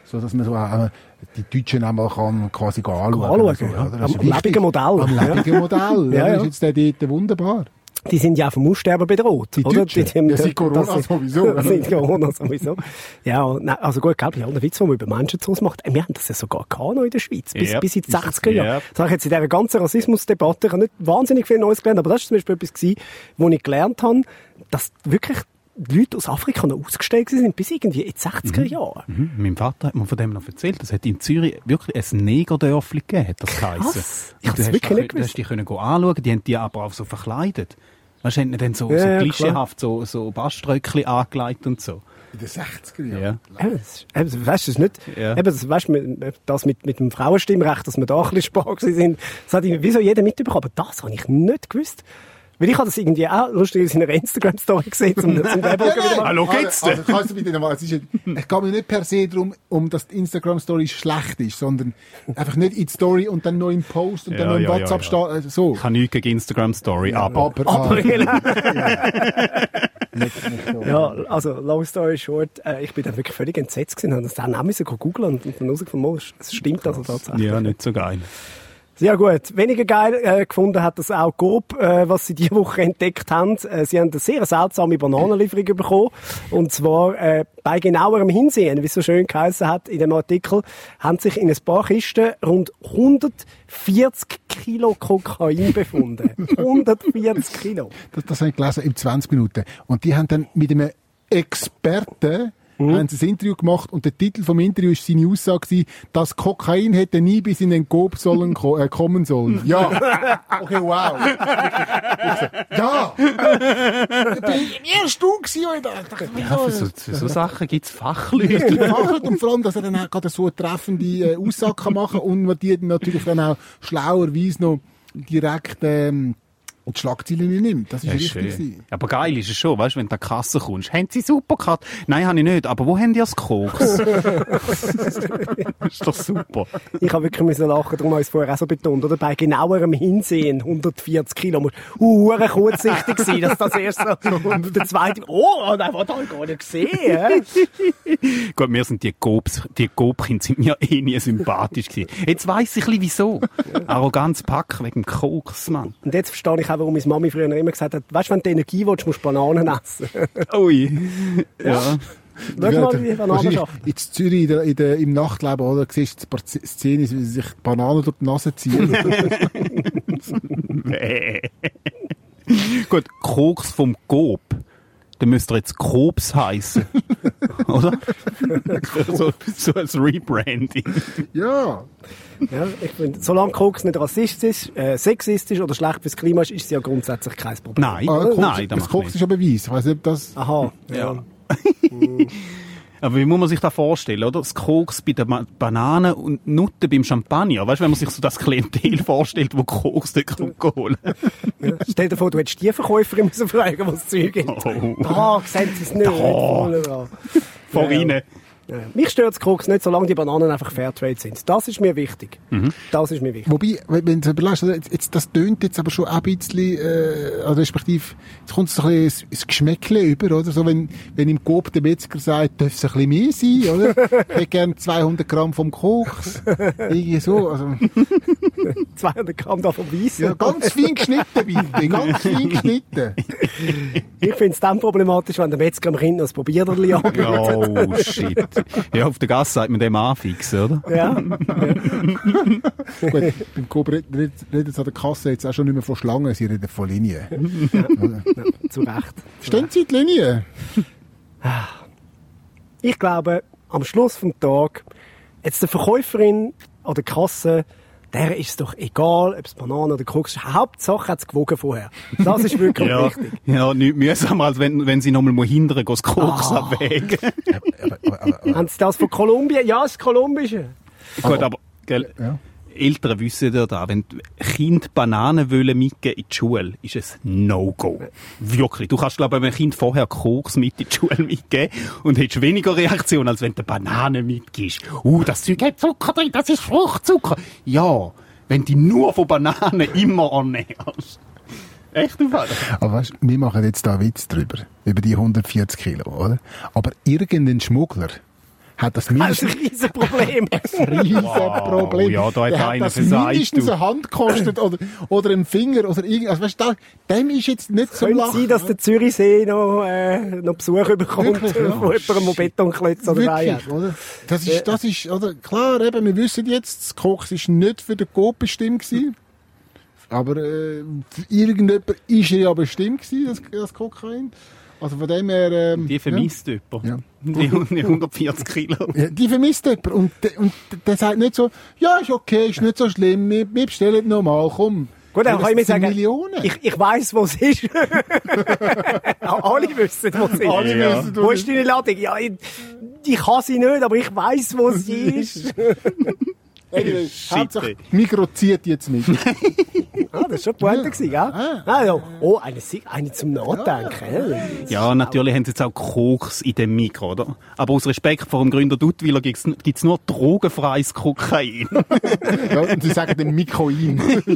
[SPEAKER 6] so dass man so äh, die Deutschen einmal kann quasi anschauen
[SPEAKER 4] anschauen,
[SPEAKER 6] so,
[SPEAKER 4] ja.
[SPEAKER 6] ist
[SPEAKER 4] Am lebenden Modell.
[SPEAKER 6] Am
[SPEAKER 4] Ja.
[SPEAKER 6] lebenden Modell.
[SPEAKER 4] Ja,
[SPEAKER 6] ja,
[SPEAKER 4] ja.
[SPEAKER 6] Das ist jetzt der dort wunderbar.
[SPEAKER 4] Die sind ja vom Aussterben bedroht.
[SPEAKER 6] Die
[SPEAKER 4] oder?
[SPEAKER 6] Deutschen?
[SPEAKER 4] haben-
[SPEAKER 6] Ja, seit Corona
[SPEAKER 4] das-
[SPEAKER 6] sowieso. [LAUGHS]
[SPEAKER 4] seit Corona sowieso. Ja, nein, also gut, gell, bei allen Witz, die man über Menschenzoos macht, äh, wir haben das ja sogar gehabt in der Schweiz, bis,
[SPEAKER 5] Yep.
[SPEAKER 4] bis in die 60er Jahre.
[SPEAKER 5] Yep.
[SPEAKER 4] Habe ich jetzt in dieser ganzen Rassismusdebatte, ich habe nicht wahnsinnig viel Neues gelernt, aber das war zum Beispiel etwas gewesen, wo ich gelernt habe, dass wirklich die Leute aus Afrika noch ausgestellt sind bis irgendwie in die 60er Jahren.
[SPEAKER 5] Mhm. Mein Vater hat mir von dem noch erzählt. Es hat in Zürich wirklich ein Negerdörfli gegeben, hat das.
[SPEAKER 4] Krass. Ich
[SPEAKER 5] Und
[SPEAKER 4] hab's wirklich nicht
[SPEAKER 5] Du hast die können anschauen, die haben die aber auch so verkleidet. Weißt du, haben dann so,
[SPEAKER 4] Ja,
[SPEAKER 5] so
[SPEAKER 4] ja,
[SPEAKER 5] klischeehaft so, so Baströckli angelegt und so.
[SPEAKER 6] In den 60er Jahren.
[SPEAKER 5] Ja.
[SPEAKER 4] Eben, das eben, weißt du, ist nicht,
[SPEAKER 5] Ja.
[SPEAKER 4] eben, das, weißt, du, mit- das mit, mit dem Frauenstimmrecht, dass wir da ein bisschen spar gewesen sind, das hat ich, wieso jeder mitbekommen, aber das habe ich nicht gewusst. Weil ich habe das irgendwie auch lustig in einer Instagram-Story gesehen, zum, zum [LAUGHS] Werbung wieder mal.
[SPEAKER 5] Hallo, geht's
[SPEAKER 6] Also, also kannst du bitte nochmal, es ist, es geht mir nicht per se darum, um dass die Instagram-Story schlecht ist, sondern einfach nicht in die Story und dann noch im Post und dann
[SPEAKER 5] Ja,
[SPEAKER 6] noch im
[SPEAKER 5] ja, ja,
[SPEAKER 6] WhatsApp
[SPEAKER 5] ja.
[SPEAKER 6] steht, also so.
[SPEAKER 5] Ich habe nichts gegen Instagram-Story, aber...
[SPEAKER 6] Aber,
[SPEAKER 4] Aber, [LAUGHS]
[SPEAKER 6] ah,
[SPEAKER 4] genau.
[SPEAKER 6] nicht, nicht so.
[SPEAKER 4] Ja, also, long story short, äh, ich bin dann wirklich völlig entsetzt gewesen, habe das dann auch müssen googeln und, und dann rausgefunden, oh, es stimmt also tatsächlich.
[SPEAKER 5] Ja, nicht so geil.
[SPEAKER 4] Sehr gut. Weniger geil äh, gefunden hat das auch Coop, äh, was sie diese Woche entdeckt haben. Äh, sie haben eine sehr seltsame Bananenlieferung bekommen. Und zwar äh, bei genauerem Hinsehen, wie es so schön geheißen hat in dem Artikel, haben sich in ein paar Kisten rund 140 Kilo Kokain befunden. [LAUGHS] 140 Kilo.
[SPEAKER 6] Das, das habe ich gelesen in 20 Minuten. Und die haben dann mit einem Experten haben sie ein Interview gemacht und der Titel vom Interview ist seine Aussage gewesen, das Kokain hätte nie bis in den Coop sollen, ko äh, kommen sollen. [LAUGHS] Ja. Okay, wow. [LAUGHS] ja. Ich bin in Stunde gewesen, und ich dachte,
[SPEAKER 5] Ja, für so, für so Sachen gibt es Fachleute.
[SPEAKER 6] machen und vor allem, dass er dann auch gerade so eine treffende äh, Aussage kann machen und man die dann natürlich dann auch schlauerweise noch direkt ähm, und die Schlagzeilen nicht nimmt. Das ist
[SPEAKER 5] Ja,
[SPEAKER 6] richtig.
[SPEAKER 5] schön. Aber geil ist es schon, weißt du, wenn du an die Kasse kommst. Haben Sie Supercard? Nein, habe ich nicht. Aber wo haben die [LAUGHS] das Koks? ist doch super.
[SPEAKER 4] Ich habe wirklich müssen lachen, darum habe ich es vorher auch so betont, oder? Bei genauerem Hinsehen, 140 Kilo, muss uh, kurzsichtig sein, dass das erst so, und der zweite, oh, nein, was habe ich gar nicht gesehen?
[SPEAKER 5] Gut, mir sind die Gobs, die Gobkind sind mir eh nie sympathisch gewesen. Jetzt weiss ich ein bisschen wieso. Arroganz Pack wegen dem Koks, Mann.
[SPEAKER 4] Und jetzt verstehe ich auch, warum meine Mami früher immer gesagt hat, weißt du, wenn du Energie willst, musst du Bananen essen. [LAUGHS]
[SPEAKER 5] Ui. Ja.
[SPEAKER 4] Schau mal, wie Bananen.
[SPEAKER 6] In Zürich in der, in der, im Nachtleben, oder? Siehst du ein paar Szenen, wie sie sich Bananen durch die Nase ziehen. [LAUGHS]
[SPEAKER 5] Gut, Koks vom Gob. Dann müsste er jetzt Kobs heißen. [LAUGHS] Oder? so, so als Rebranding.
[SPEAKER 6] ja.
[SPEAKER 4] Ja, ich finde, solange Koks nicht rassistisch, äh, sexistisch oder schlecht fürs Klima ist, ist es ja grundsätzlich kein Problem.
[SPEAKER 5] Nein,
[SPEAKER 6] Ah, Koks,
[SPEAKER 5] nein, das
[SPEAKER 6] Koks
[SPEAKER 5] nicht.
[SPEAKER 6] ist ja Beweis. Ich weiss nicht, ob das...
[SPEAKER 4] Aha.
[SPEAKER 5] Ja. [LAUGHS] [LAUGHS] Aber wie muss man sich das vorstellen, oder? Das Koks bei den Bananen und Nutten beim Champagner. Weißt du, wenn man sich so das Klientel [LAUGHS] vorstellt, wo Koks dort kommt holen.
[SPEAKER 4] Ja. Stell dir vor, du hättest die Verkäuferin müssen fragen, was das Zeug gibt.
[SPEAKER 5] Oh.
[SPEAKER 4] Da, sehen sie es nicht. Vorne dran. Mich stört das Koks nicht, solange die Bananen einfach Fairtrade sind. Das ist mir wichtig.
[SPEAKER 5] Mhm.
[SPEAKER 4] Das ist mir wichtig.
[SPEAKER 6] Wobei, wenn wenn du überlegst, oder, jetzt, jetzt, das tönt jetzt aber schon ein bisschen, äh, also respektive, jetzt kommt so ein bisschen das Geschmäckle über, oder? So, wenn, wenn im Coop der Metzger sagt, darf es ein bisschen mehr sein, oder? Ich [LAUGHS] hätte gerne 200 Gramm vom Koks. Irgendwie so, also, [LAUGHS]
[SPEAKER 4] 200 Gramm davon weiss.
[SPEAKER 6] ja, ganz fein geschnitten, [LAUGHS] bitte, ganz fein geschnitten.
[SPEAKER 4] Ich finde es dann problematisch, wenn der Metzger am Kind noch das Probierderli anbietet.
[SPEAKER 5] Oh, shit. Ja, auf der Gasse sagt man dem anfixen, oder?
[SPEAKER 4] Ja.
[SPEAKER 6] Gut, beim Coop redet red, redet an der Kasse jetzt auch schon nicht mehr von Schlangen, sie reden von Linien. [LAUGHS]
[SPEAKER 4] Zu Recht.
[SPEAKER 6] Stehen Sie die Linie?
[SPEAKER 4] Ich glaube, am Schluss vom Tag, jetzt der Verkäuferin an der Kasse, der ist es doch egal, ob es Bananen oder Koks ist. Hauptsache hat es gewogen vorher. Das ist wirklich [LAUGHS]
[SPEAKER 5] Ja,
[SPEAKER 4] wichtig.
[SPEAKER 5] ja nicht mühsamer, als wenn, wenn sie nochmal mal hindern, gehen das Koks
[SPEAKER 4] Ah.
[SPEAKER 5] abwägen. [LAUGHS]
[SPEAKER 4] Haben Sie das von Kolumbien? Ja, es ist kolumbische.
[SPEAKER 5] Gut, aber, gell,
[SPEAKER 6] Ja.
[SPEAKER 5] Eltern wissen ja da, wenn Kinder Bananen wollen mitgeben in die Schule, ist es No-Go. Wirklich. Du kannst, glaube ich, einem Kind vorher Koks mit in die Schule mitgeben und hättest weniger Reaktion, als wenn du Bananen mitgibst. Uh, das Zeug hat Zucker drin, das ist Fruchtzucker. Ja, wenn du nur von Bananen [LAUGHS] immer ernährst. Echt im Fall?
[SPEAKER 6] Aber weißt, wir machen jetzt da Witz drüber. Über die 140 Kilo, oder? Aber irgendein Schmuggler hat das
[SPEAKER 4] Das ist
[SPEAKER 6] mindestens [LAUGHS]
[SPEAKER 4] ein riesen Problem.
[SPEAKER 6] ein riesen
[SPEAKER 5] Wow, ja, da hat
[SPEAKER 6] Der
[SPEAKER 5] einer
[SPEAKER 6] das mindestens
[SPEAKER 5] du.
[SPEAKER 6] eine Hand gekostet oder, oder einen Finger oder irgendwas. Also, weißt du, da- dem ist jetzt nicht so
[SPEAKER 4] Könnte
[SPEAKER 6] lachen.
[SPEAKER 4] sein, dass der Zürichsee noch, äh, noch Besuch bekommt
[SPEAKER 6] Wirklich, ja.
[SPEAKER 4] von jemandem, der Betonklötze dabei hat.
[SPEAKER 6] Wirklich, oder? Das ist, das ist, oder? Klar, eben, wir wissen jetzt, das Koks ist nicht für den Coop bestimmt gewesen. Aber, äh, für irgendjemand ist er ja bestimmt gewesen, das, das Kokain. Also von dem her, ähm,
[SPEAKER 5] Die vermisst jemand.
[SPEAKER 6] Ja. [LAUGHS]
[SPEAKER 5] Die, die 140 Kilo. [LAUGHS]
[SPEAKER 6] Ja, die vermisst jemand. Und, der- und der sagt nicht so, ja, ist okay, ist nicht so schlimm, wir, wir bestellen nochmal, komm.
[SPEAKER 4] Gut, dann
[SPEAKER 6] Ja,
[SPEAKER 4] kann ich mir sagen,
[SPEAKER 6] Millionen.
[SPEAKER 4] ich, ich weiss, wo es ist. [LAUGHS] Alle wissen, wo es ist.
[SPEAKER 6] Alle
[SPEAKER 5] Ja.
[SPEAKER 6] wissen,
[SPEAKER 4] Wo ist deine Ladung? Ja, ich, ich kann sie nicht, aber ich weiss, wo sie ist.
[SPEAKER 6] Anyway, Hauptsache,
[SPEAKER 5] ey.
[SPEAKER 6] Migro zieht jetzt mit. [LAUGHS]
[SPEAKER 4] Ah, das war schon Pointe, gewesen, gell?
[SPEAKER 6] Ah.
[SPEAKER 4] Ja. Oh, eine, eine zum Nachdenken.
[SPEAKER 5] Ja, natürlich haben sie jetzt auch Koks in dem Mikro, oder? Aber aus Respekt vor dem Gründer Duttwiller gibt's gibt's nur drogenfreies Kokain. [LAUGHS]
[SPEAKER 6] ja, und sie sagen dem Mikoin. [LAUGHS]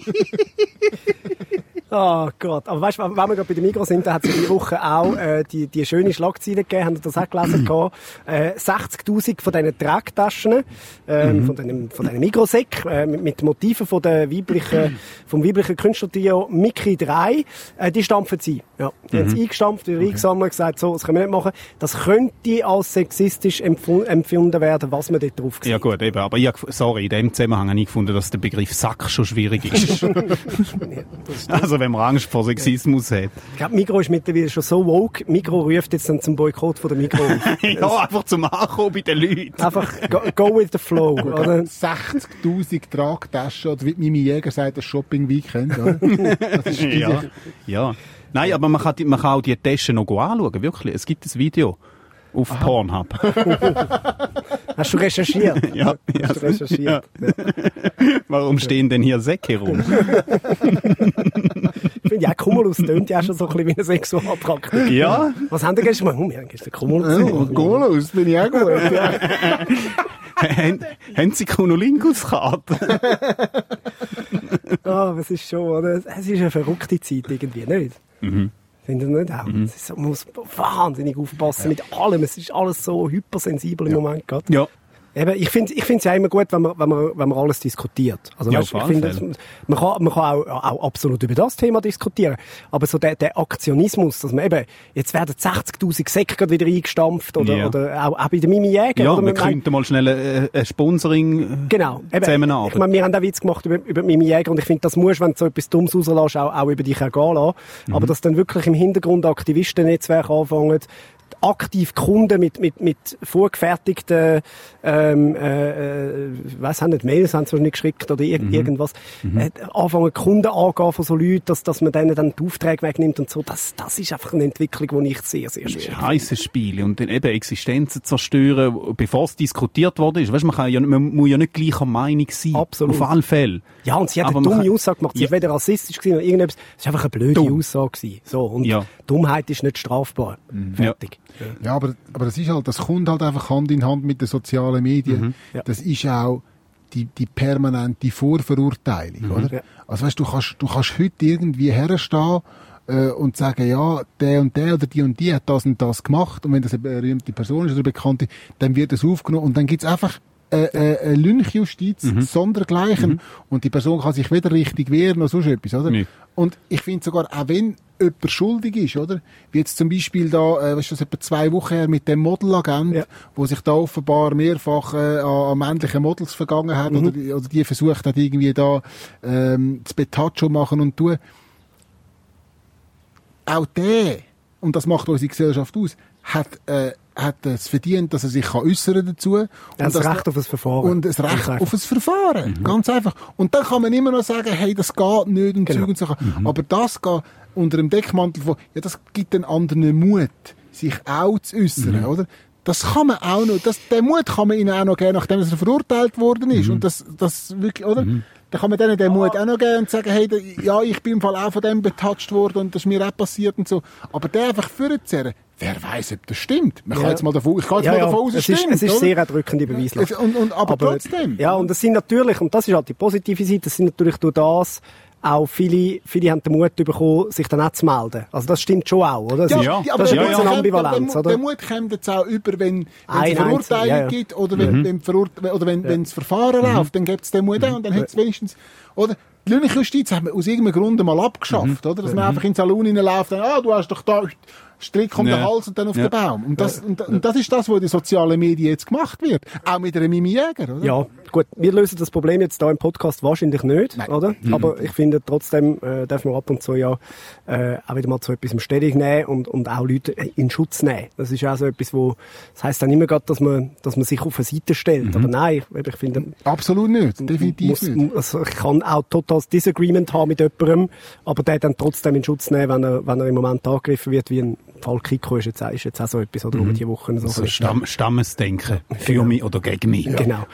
[SPEAKER 4] Oh Gott. Aber weißt du, wenn wir gerade bei den Migros sind, da hat es diese Woche auch äh, die, die schöne Schlagzeile gegeben, haben Sie das auch gelesen? gehabt? Äh, 60'000 von diesen Tragtaschen, ähm, von diesen, von diesen Mikrosäck, äh, mit, mit Motiven von der weiblichen, vom weiblichen Künstlertrio Mickey 3, äh, die stampfen sie. Ja, die haben sie eingestampft, wieder eingesammelt, gesagt, so, das können wir nicht machen. Das könnte als sexistisch empfu- empfunden werden, was man dort drauf sieht.
[SPEAKER 5] ja gut, eben. Aber ich, sorry, in dem Zusammenhang habe ich gefunden, dass der Begriff Sack schon schwierig ist. [LAUGHS] also wenn man Angst vor Sexismus hat.
[SPEAKER 4] Ich glaube, Migros ist mittlerweile schon so woke. Migros ruft jetzt dann zum Boykott von der Migros. auf. [LAUGHS]
[SPEAKER 5] ja, einfach zum Ankommen bei den Leuten.
[SPEAKER 4] Einfach go, go with the flow, oder?
[SPEAKER 6] 60.000 Tragtaschen, oder wie Mimi Jäger sagt, das Shopping Weekend. Oder? Das ist [LAUGHS]
[SPEAKER 5] ja, ja. Nein, aber man kann, die, man kann auch die Taschen noch anschauen, wirklich. Es gibt ein Video auf Pornhub. [LAUGHS]
[SPEAKER 4] Hast du recherchiert? [LAUGHS]
[SPEAKER 5] ja,
[SPEAKER 4] Hast du recherchiert?
[SPEAKER 5] Warum stehen denn hier Säcke rum? [LAUGHS]
[SPEAKER 4] finde ich auch Cumulus tönt ja auch schon so ein bisschen wie eine Sexualpraktik.
[SPEAKER 5] Ja.
[SPEAKER 4] Was haben die gestern gemacht? Oh, wir haben gestern Cumulus.
[SPEAKER 6] Und Golus, bin ich auch gut. Ja.
[SPEAKER 5] haben, Sie Kunolingus-Karte?
[SPEAKER 4] Ah, was ist schon, oder? Es ist eine verrückte Zeit irgendwie, nicht?
[SPEAKER 5] Mhm.
[SPEAKER 4] Finden Sie nicht auch? Es ist so, man muss wahnsinnig aufpassen mit allem. Es ist alles so hypersensibel im Moment gerade.
[SPEAKER 5] Ja.
[SPEAKER 4] Eben, ich finde ich finde es ja immer gut, wenn man, wenn man, wenn man alles diskutiert. Also,
[SPEAKER 5] Ja,
[SPEAKER 4] weißt, ich finde, es- man kann, man kann auch, auch absolut über das Thema diskutieren. Aber so der, der Aktionismus, dass man eben, jetzt werden 60.000 Säcke wieder eingestampft oder,
[SPEAKER 5] Ja.
[SPEAKER 4] oder auch, auch bei der Mimi Jäger.
[SPEAKER 5] Ja,
[SPEAKER 4] oder?
[SPEAKER 5] wir
[SPEAKER 4] Man
[SPEAKER 5] könnten mal schnell ein, ein Sponsoring äh,
[SPEAKER 4] Genau. Eben,
[SPEAKER 5] zusammenarbeiten.
[SPEAKER 4] Ich meine, wir haben auch Witz gemacht über, über Mimi Jäger und ich finde, das musst, wenn du so etwas Dummes rauslässt, auch, auch über dich ergehen lassen.
[SPEAKER 5] Mhm.
[SPEAKER 4] Aber dass dann wirklich im Hintergrund Aktivistennetzwerke anfangen, aktiv Kunden mit, mit, mit vorgefertigten, ähm, äh, äh, weiss auch nicht, Mails haben sie wahrscheinlich geschickt oder ir
[SPEAKER 5] Mhm.
[SPEAKER 4] irgendwas, äh, anfangen Kunden angehen von so Leuten, dass, dass man denen dann die Aufträge wegnimmt und so. Das, das ist einfach eine Entwicklung, die ich sehr, sehr
[SPEAKER 5] Das
[SPEAKER 4] schwierig
[SPEAKER 5] ist ein heisses Spiel und dann eben Existenzen zerstören, bevor es diskutiert worden ist. Weißt, man, kann ja, man muss ja nicht gleicher Meinung sein.
[SPEAKER 4] Absolut.
[SPEAKER 5] Auf alle Fälle.
[SPEAKER 4] Ja, und sie hat
[SPEAKER 5] Aber
[SPEAKER 4] eine dumme
[SPEAKER 5] kann-
[SPEAKER 4] Aussage gemacht. Sie
[SPEAKER 5] Ja.
[SPEAKER 4] war weder rassistisch gewesen noch irgendetwas. Es war einfach eine blöde
[SPEAKER 5] Dumm.
[SPEAKER 4] Aussage gewesen. So. Und
[SPEAKER 5] Ja.
[SPEAKER 4] Dummheit ist nicht strafbar. Fertig.
[SPEAKER 6] Ja, aber, aber das ist halt, das kommt halt einfach Hand in Hand mit den sozialen Medien.
[SPEAKER 4] Ja.
[SPEAKER 6] Das ist auch die, die permanente Vorverurteilung, oder?
[SPEAKER 4] Ja.
[SPEAKER 6] Also weißt du, du kannst, du kannst heute irgendwie herstehen äh, und sagen, ja, der und der oder die und die hat das und das gemacht und wenn das eine berühmte Person ist oder eine bekannte, dann wird das aufgenommen und dann gibt's einfach äh, äh, eine Lynchjustiz sondergleichen und die Person kann sich weder richtig wehren noch sonst etwas, oder?
[SPEAKER 5] Nee.
[SPEAKER 6] Und ich finde sogar, auch wenn jemand schuldig ist, oder? Wie jetzt zum Beispiel da, äh, weißt du, das etwa zwei Wochen her mit dem Modelagent,
[SPEAKER 4] Ja.
[SPEAKER 6] wo sich da offenbar mehrfach äh, an, männlichen Models vergangen hat oder, die- oder die versucht hat, irgendwie da ähm, das Betacho machen und tun. Auch der, und das macht unsere Gesellschaft aus, hat, äh, hat es verdient, dass er sich kann äußern dazu.
[SPEAKER 4] Er hat
[SPEAKER 6] und
[SPEAKER 4] das Recht auf ein Verfahren.
[SPEAKER 6] Und das Recht auf ein Verfahren. Ganz einfach. Und dann kann man immer noch sagen, hey, das geht nicht und
[SPEAKER 4] Genau.
[SPEAKER 6] Und Sachen. Aber das geht unter dem Deckmantel von, ja, das gibt den anderen Mut, sich auch zu äußern, oder? Das kann man auch noch, das, den Mut kann man ihnen auch noch geben, nachdem er verurteilt worden ist. Und das, das wirklich, oder? Dann kann man denen den Mut auch noch geben und sagen, hey, ja, ich bin im Fall auch von dem betatscht worden und das ist mir auch passiert und so. Aber der einfach vorzuzerren, wer weiß, ob das stimmt. Man kann
[SPEAKER 4] Ja.
[SPEAKER 6] jetzt mal davon, ich kann jetzt
[SPEAKER 4] Ja,
[SPEAKER 6] mal
[SPEAKER 4] ja,
[SPEAKER 6] davon aus, es
[SPEAKER 4] es ist,
[SPEAKER 6] stimmt.
[SPEAKER 4] es ist
[SPEAKER 6] oder?
[SPEAKER 4] sehr erdrückende Beweislast.
[SPEAKER 6] Und, und, aber, trotzdem.
[SPEAKER 4] Ja, und das sind natürlich, und das ist halt die positive Seite, das sind natürlich durch das auch viele, viele haben den Mut bekommen, sich dann auch zu melden. Also das stimmt schon auch, oder? Ist,
[SPEAKER 5] Ja,
[SPEAKER 4] das ist
[SPEAKER 5] ja,
[SPEAKER 4] ein bisschen
[SPEAKER 5] ja.
[SPEAKER 4] Ambivalenz,
[SPEAKER 6] der,
[SPEAKER 4] oder?
[SPEAKER 6] der Mut kommt jetzt auch über, wenn, wenn
[SPEAKER 4] Ein
[SPEAKER 6] es Verurteilung
[SPEAKER 4] ja, ja.
[SPEAKER 6] gibt oder wenn, wenn, Verurte oder wenn, wenn das Verfahren läuft, dann gibt es den Mut auch und dann hat es wenigstens, oder? Die Lünenjustiz haben wir aus irgendeinem Grund mal abgeschafft, oder? Dass man einfach in den Salon reinläuft und, ah, du hast doch da Strick um den
[SPEAKER 5] Ja.
[SPEAKER 6] Hals und dann auf
[SPEAKER 5] Ja.
[SPEAKER 6] den Baum. Und das, und, und das ist das, was in den sozialen Medien jetzt gemacht wird. Auch mit einer Mimi Jäger, oder?
[SPEAKER 4] Ja, gut, wir lösen das Problem jetzt hier im Podcast wahrscheinlich nicht,
[SPEAKER 6] Nein.
[SPEAKER 4] oder? Aber ich finde trotzdem, äh, darf man ab und zu ja äh, auch wieder mal zu etwas Stellung nehmen und, und auch Leute in Schutz nehmen. Das ist auch so etwas, wo, das heisst dann immer gerade, dass man, dass man sich auf eine Seite stellt. Aber nein, ich, ich finde,
[SPEAKER 6] Absolut nicht. Definitiv
[SPEAKER 4] muss,
[SPEAKER 6] nicht.
[SPEAKER 4] also ich kann auch totales Disagreement haben mit jemandem, aber der dann trotzdem in Schutz nehmen, wenn er, wenn er im Moment angegriffen wird, wie ein Fall Kiko ist jetzt, auch- ist jetzt auch so etwas, oder? Mhm. die Wochen so.
[SPEAKER 5] Also Stamm, Stammesdenken. Für mich oder gegen mich.
[SPEAKER 4] Genau.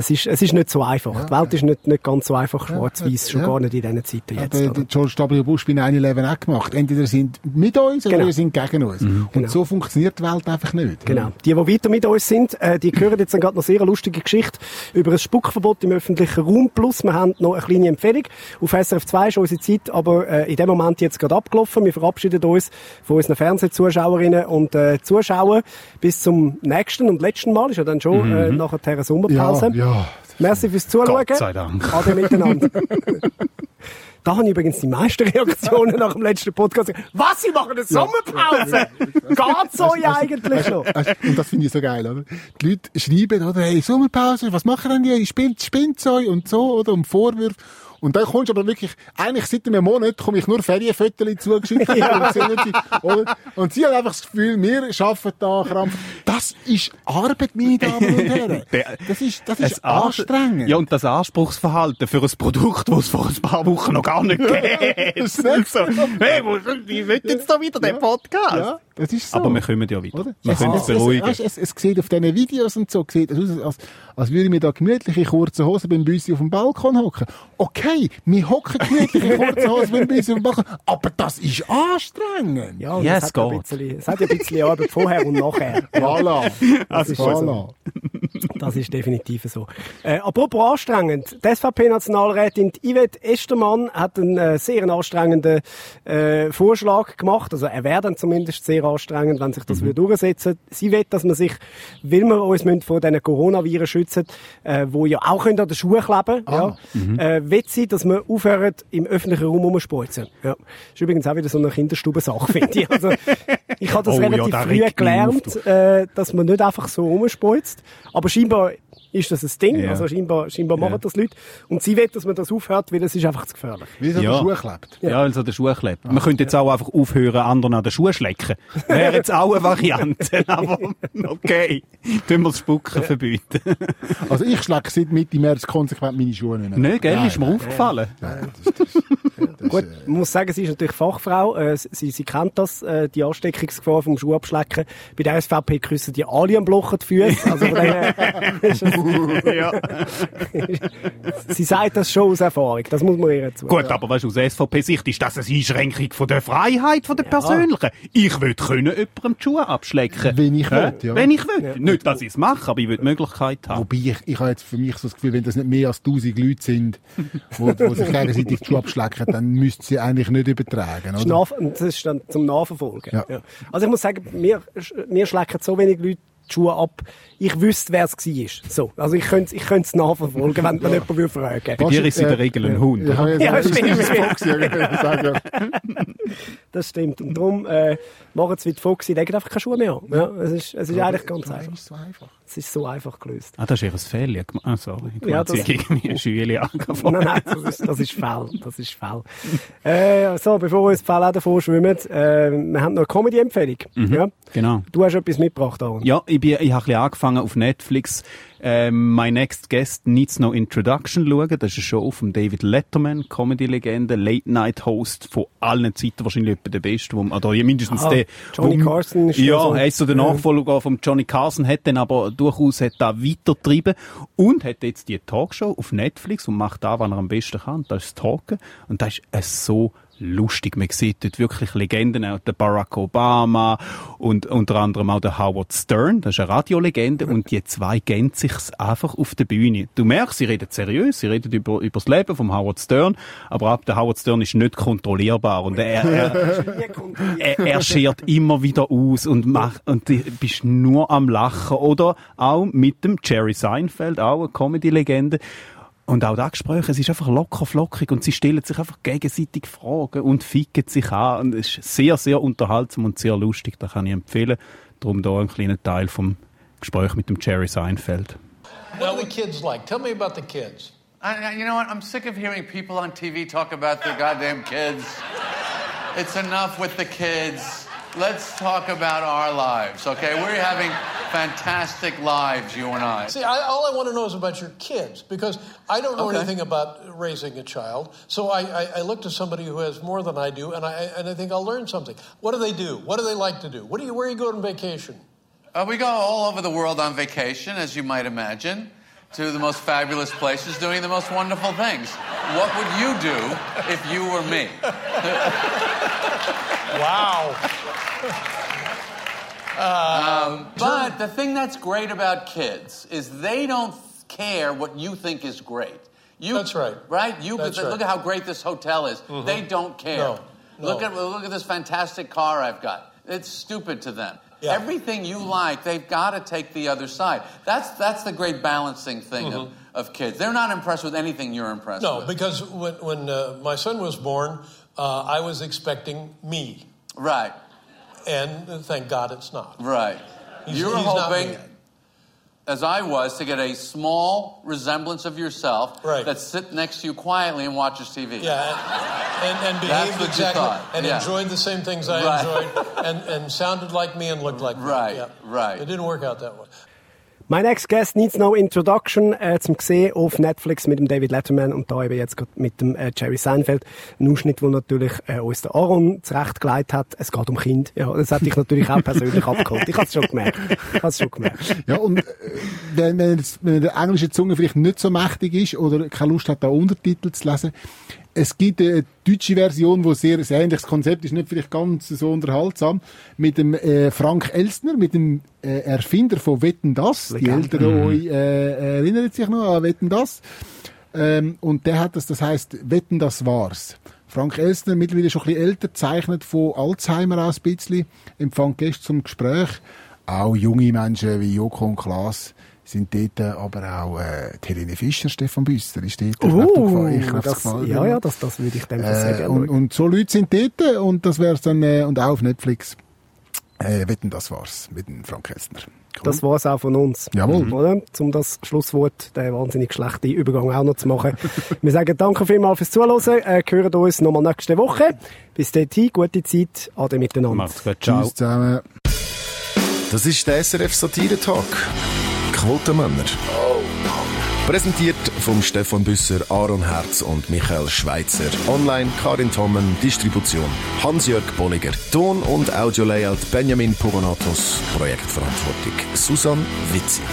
[SPEAKER 4] Es ist, es ist nicht so einfach. Die Welt ist nicht, nicht ganz so einfach schwarz-weiß, schon
[SPEAKER 6] ja.
[SPEAKER 4] gar nicht in diesen Zeiten jetzt.
[SPEAKER 6] der,
[SPEAKER 4] oder?
[SPEAKER 6] der George W. Bush bei 9-11 auch gemacht. Entweder sind mit uns oder
[SPEAKER 4] Genau.
[SPEAKER 6] wir sind gegen uns. Und
[SPEAKER 4] Genau.
[SPEAKER 6] so funktioniert die Welt einfach nicht.
[SPEAKER 4] Genau. Die, die weiter mit uns sind, äh, die hören jetzt dann gerade noch sehr eine lustige Geschichte über ein Spuckverbot im öffentlichen Raum. Plus, wir haben noch eine kleine Empfehlung. Auf SRF 2 ist unsere Zeit aber äh, in dem Moment jetzt gerade abgelaufen. Wir verabschieden uns von unseren Fernsehzuschauerinnen und äh, Zuschauern bis zum nächsten und letzten Mal. Ist ja dann schon äh, nachher der Sommerpause.
[SPEAKER 6] Ja, ja.
[SPEAKER 4] Merci fürs Zuschauen.
[SPEAKER 5] Gott sei Dank.
[SPEAKER 4] Ade miteinander. [LAUGHS] Da habe ich übrigens die meisten Reaktionen nach dem letzten Podcast. Was, Sie machen eine Sommerpause? Geht's euch eigentlich noch?
[SPEAKER 6] Weißt du, Und das finde ich so geil, oder? Die Leute schreiben, oder, hey, Sommerpause, was machen denn die? Spinnt, spinnt's euch und so, oder? Um Vorwürfe. Und dann kommst du aber wirklich, eigentlich seit einem Monat komme ich nur Ferienfotos zugeschickt. [LAUGHS] und, sie nicht, oder? und sie haben einfach das Gefühl, wir arbeiten da krampf. Das ist Arbeit, meine Damen und [LAUGHS] Herren. Das ist, das ist
[SPEAKER 5] An-
[SPEAKER 6] anstrengend.
[SPEAKER 5] Ja, und das Anspruchsverhalten für ein Produkt, das es vor ein paar Wochen noch gar nicht [LAUGHS] gegeben
[SPEAKER 6] Das ist nicht
[SPEAKER 5] so. Hey, wie wird jetzt da wieder der Podcast?
[SPEAKER 6] Ja, Das ist so.
[SPEAKER 5] Aber wir kommen ja wieder.
[SPEAKER 6] Oder?
[SPEAKER 5] Wir können uns
[SPEAKER 6] es,
[SPEAKER 5] beruhigen.
[SPEAKER 6] Es, es, es, sieht auf diesen Videos und so, sieht es aus, als, als würde ich mir da gemütlich in kurzen Hosen beim Büssi auf dem Balkon hocken. Okay, wir hocken gemütlich in kurzen Hosen beim Büssi auf dem Balkon, aber das ist anstrengend.
[SPEAKER 4] Ja,
[SPEAKER 5] Ja,
[SPEAKER 4] es,
[SPEAKER 5] es
[SPEAKER 4] hat ja ein
[SPEAKER 5] geht.
[SPEAKER 4] bisschen, es hat ja ein bisschen Arbeit vorher und nachher. [LAUGHS]
[SPEAKER 6] Voilà. [LAUGHS]
[SPEAKER 4] Das ist
[SPEAKER 6] voilà.
[SPEAKER 4] so. Das ist definitiv so. Äh, apropos anstrengend. Die SVP-Nationalrätin Yvette Estermann hat einen äh, sehr anstrengenden äh, Vorschlag gemacht. Also er wäre dann zumindest sehr anstrengend, wenn sich das würde durchsetzen Sie will, dass man sich, will man uns müssen vor diesen Coronaviren schützen, äh, wo ja auch können an den Schuhen kleben ja, äh, will sie, dass man aufhört, im öffentlichen Raum rumzuspeuzen. Ja. ist übrigens auch wieder so eine Kinderstubensache, [LAUGHS] finde ich. Also, ich habe das
[SPEAKER 5] Oh ja,
[SPEAKER 4] relativ
[SPEAKER 5] da
[SPEAKER 4] früh gelernt, äh, dass man nicht einfach so rumspeuzt. Aber scheinbar ist das ein Ding.
[SPEAKER 5] Ja.
[SPEAKER 4] Also scheinbar, scheinbar machen
[SPEAKER 5] Ja.
[SPEAKER 4] das Leute. Und sie will, dass man das aufhört, weil es ist einfach zu gefährlich.
[SPEAKER 6] Wie an
[SPEAKER 5] Ja.
[SPEAKER 6] den Schuhen klebt.
[SPEAKER 5] Ja, also der Schuh klebt. Man könnte jetzt auch einfach aufhören, anderen an den Schuh schlecken. Wäre jetzt auch eine Variante. [LAUGHS] Aber okay, tun wir das Spucken verbieten.
[SPEAKER 6] Also ich schlage seit Mitte März konsequent meine Schuhe nicht mehr.
[SPEAKER 5] Nein, gell,
[SPEAKER 6] Nein,
[SPEAKER 5] ist mir aufgefallen.
[SPEAKER 6] Nein, das, das, das,
[SPEAKER 4] Gut,
[SPEAKER 6] äh,
[SPEAKER 4] man muss sagen, sie ist natürlich Fachfrau. Äh, sie, sie kennt das, äh, die Ansteckungsgefahr vom Schuhabschlecken. Bei der SVP küssen die alle am Blochen die Füße. Also von [LAUGHS] es- [LAUGHS]
[SPEAKER 5] Ja. [LAUGHS]
[SPEAKER 4] sie sagt das schon aus Erfahrung. Das muss man ihr zu.
[SPEAKER 5] Gut, aber weißt du, aus SVP-Sicht ist das eine Einschränkung von der Freiheit, von der persönlichen. Ich will können jemandem die Schuhe abschlecken.
[SPEAKER 6] Wenn ich will, ja.
[SPEAKER 5] Wenn ich will. Nicht, dass ich es mache, aber ich will die Möglichkeit haben.
[SPEAKER 6] Wobei, ich, ich habe jetzt für mich so das Gefühl, wenn das nicht mehr als 1000 Leute sind, wo, wo sich [LAUGHS] gegenseitig die Schuhe abschlecken, dann müsste sie eigentlich nicht übertragen,
[SPEAKER 4] Das ist
[SPEAKER 6] oder?
[SPEAKER 4] Das ist dann zum Nachverfolgen.
[SPEAKER 6] Ja.
[SPEAKER 4] Ja. Also ich muss sagen, mir, mir schlecken so wenig Leute die Schuhe ab. Ich wüsste, wer es war. So. Also ich könnte es ich es nachverfolgen, wenn man jemand würde fragen
[SPEAKER 5] Bei dir ist es in der
[SPEAKER 6] Äh,
[SPEAKER 5] Regel ein Hund.
[SPEAKER 4] Ja,
[SPEAKER 6] ja,
[SPEAKER 4] stimmt.
[SPEAKER 6] das ja, würde ja. [LAUGHS]
[SPEAKER 4] Das stimmt. Und darum äh, machen sie wie die Foxy, legen einfach keine Schuhe mehr an. Ja, es ist, es ist eigentlich ganz einfach. Es ist so einfach gelöst.
[SPEAKER 5] Ah, das ist ihr Fehler. Ah, sorry. Ich
[SPEAKER 4] Ja,
[SPEAKER 5] ja,
[SPEAKER 4] das-
[SPEAKER 5] gegen [LAUGHS] mich eine Schüle angefangen.
[SPEAKER 4] Nein, nein, das ist, das ist faul. Das ist faul. Äh, so, bevor wir uns die Fälle auch davor schwimmen, äh, wir haben noch eine Comedy-Empfehlung. Ja?
[SPEAKER 5] Genau.
[SPEAKER 4] Du hast etwas mitgebracht, Aaron.
[SPEAKER 5] Ja, ich, bin, ich habe ein bisschen angefangen auf Netflix ähm, My Next Guest Needs No Introduction schauen. Das ist eine Show von David Letterman, Comedy-Legende, Late-Night-Host von allen Zeiten, wahrscheinlich etwa der Beste, wo, oder mindestens
[SPEAKER 4] Ah,
[SPEAKER 5] der.
[SPEAKER 4] Johnny
[SPEAKER 5] wo-
[SPEAKER 4] Carson ist ja
[SPEAKER 5] Ja,
[SPEAKER 4] so-
[SPEAKER 5] er ist so der Nachfolger von Johnny Carson, hat dann aber durchaus hat da weitergetrieben und hat jetzt die Talkshow auf Netflix und macht da, was er am besten kann, das ist Talken. Und das ist so lustig. Man sieht dort wirklich Legenden, auch der Barack Obama und unter anderem auch der Howard Stern, das ist eine Radiolegende und die zwei gehen sich's einfach auf der Bühne. Du merkst, sie reden seriös, sie reden über, über das Leben vom Howard Stern, aber auch der Howard Stern ist nicht kontrollierbar und er, er, [LAUGHS] er, er schert immer wieder aus und macht, und du bist nur am Lachen. Oder auch mit dem Jerry Seinfeld, auch eine Comedy-Legende. Und auch das Gespräch, es ist einfach locker flockig und sie stellen sich einfach gegenseitig Fragen und ficken sich an. Und es ist sehr, sehr unterhaltsam und sehr lustig. Das kann ich empfehlen. Darum da ein kleiner Teil vom Gespräch mit dem Jerry Seinfeld.
[SPEAKER 7] What are the kids like? Tell me about the kids.
[SPEAKER 8] I, I- you know what? I'm sick of hearing people on TV talk about their goddamn kids. It's enough with the kids. Let's talk about our lives, okay? We're having fantastic lives, you and I.
[SPEAKER 7] See, I, all I want to know is about your kids because I don't know
[SPEAKER 8] Okay.
[SPEAKER 7] anything about raising a child. So I, I, I look to somebody who has more than I do, and I, and I think I'll learn something. What do they do? What do they like to do? What do you, where are you going on vacation?
[SPEAKER 8] Uh, we go all over the world on vacation, as you might imagine, to the most fabulous places, doing the most wonderful things. What would you do if you were me? [LAUGHS]
[SPEAKER 7] Wow. [LAUGHS]
[SPEAKER 8] But the thing that's great about kids is they don't care what you think is great. You,
[SPEAKER 7] That's right.
[SPEAKER 8] Right? You
[SPEAKER 7] That's
[SPEAKER 8] look
[SPEAKER 7] right. Mm-hmm.
[SPEAKER 8] at how great this hotel is. They don't care.
[SPEAKER 7] No,
[SPEAKER 8] Look at look at this fantastic car I've got. It's stupid to them.
[SPEAKER 7] Yeah.
[SPEAKER 8] Everything you like, they've got to take the other side. That's that's the great balancing thing of, of kids. They're not impressed with anything you're impressed
[SPEAKER 7] Mm-hmm. No,
[SPEAKER 8] with.
[SPEAKER 7] because when, when uh, my son was born, uh, I was expecting me.
[SPEAKER 8] right,
[SPEAKER 7] And uh, thank God it's not.
[SPEAKER 8] right.
[SPEAKER 7] He's-
[SPEAKER 8] you're
[SPEAKER 7] he's
[SPEAKER 8] hoping. As I was, to get a small resemblance of yourself
[SPEAKER 7] Right.
[SPEAKER 8] that sit next to you quietly and watches TV.
[SPEAKER 7] Yeah, and, and, and behaved exactly, and
[SPEAKER 8] yeah.
[SPEAKER 7] enjoyed the same things I
[SPEAKER 8] Right.
[SPEAKER 7] enjoyed, and, and sounded like me and looked like me.
[SPEAKER 8] Right,
[SPEAKER 7] Yeah.
[SPEAKER 8] right.
[SPEAKER 7] It didn't work out that way.
[SPEAKER 4] My next guest needs no introduction. Äh, zum gesehen auf Netflix mit dem David Letterman und da eben jetzt mit dem äh, Jerry Seinfeld. Ein Ausschnitt, wo natürlich äh, uns der Aaron zurechtgelegt hat. Es geht um Kind. Ja, das hat ich natürlich auch persönlich [LAUGHS] abgeholt. Ich habe es schon gemerkt. Ich habe schon gemerkt.
[SPEAKER 6] Ja, und äh, wenn, wenn, wenn der englische Zunge vielleicht nicht so mächtig ist oder keine Lust hat, da Untertitel zu lesen, es gibt eine deutsche Version, wo sehr, sehr ähnliches Konzept ist, nicht vielleicht ganz so unterhaltsam, mit dem äh, Frank Elstner, mit dem äh, Erfinder von Wetten das. Die Älteren euch äh, erinnern sich noch an Wetten das. Ähm, und der hat das, das heißt Wetten das war's. Frank Elstner, mittlerweile schon ein bisschen älter, zeichnet von Alzheimer aus ein bisschen, empfängt Gäste zum Gespräch. Auch junge Menschen wie Joko und Klaas sind dort aber auch äh, Helene Fischer, Stefan Büsser ist dort. Gefall- ich glaub,
[SPEAKER 4] das,
[SPEAKER 6] gefällt
[SPEAKER 4] ja, ja, das, das würde ich dem
[SPEAKER 6] Äh,
[SPEAKER 4] gerne
[SPEAKER 6] und, und so Leute sind dort und das wär's dann, äh, und auch auf Netflix. Äh, wetten, das war's mit dem Frank Elstner. Cool.
[SPEAKER 4] Das war's auch von uns.
[SPEAKER 6] Jawohl.
[SPEAKER 4] Oder? Um das Schlusswort, den wahnsinnig schlechten Übergang auch noch zu machen. [LAUGHS] Wir sagen danke vielmals fürs Zuhören. Äh, hören uns nochmal nächste Woche. Bis dahin, gute Zeit. Ade miteinander.
[SPEAKER 5] Macht's gut. Ciao.
[SPEAKER 6] Tschüss zusammen.
[SPEAKER 3] Das ist der SRF Satire Talk. Quotenmänner. Präsentiert vom Stefan Büsser, Aaron Herz und Michael Schweitzer. Online Karin Tommen, Distribution Hans-Jörg Bolliger. Ton- und Audio-Layout Benjamin Pogonatos. Projektverantwortung Susan Witzig.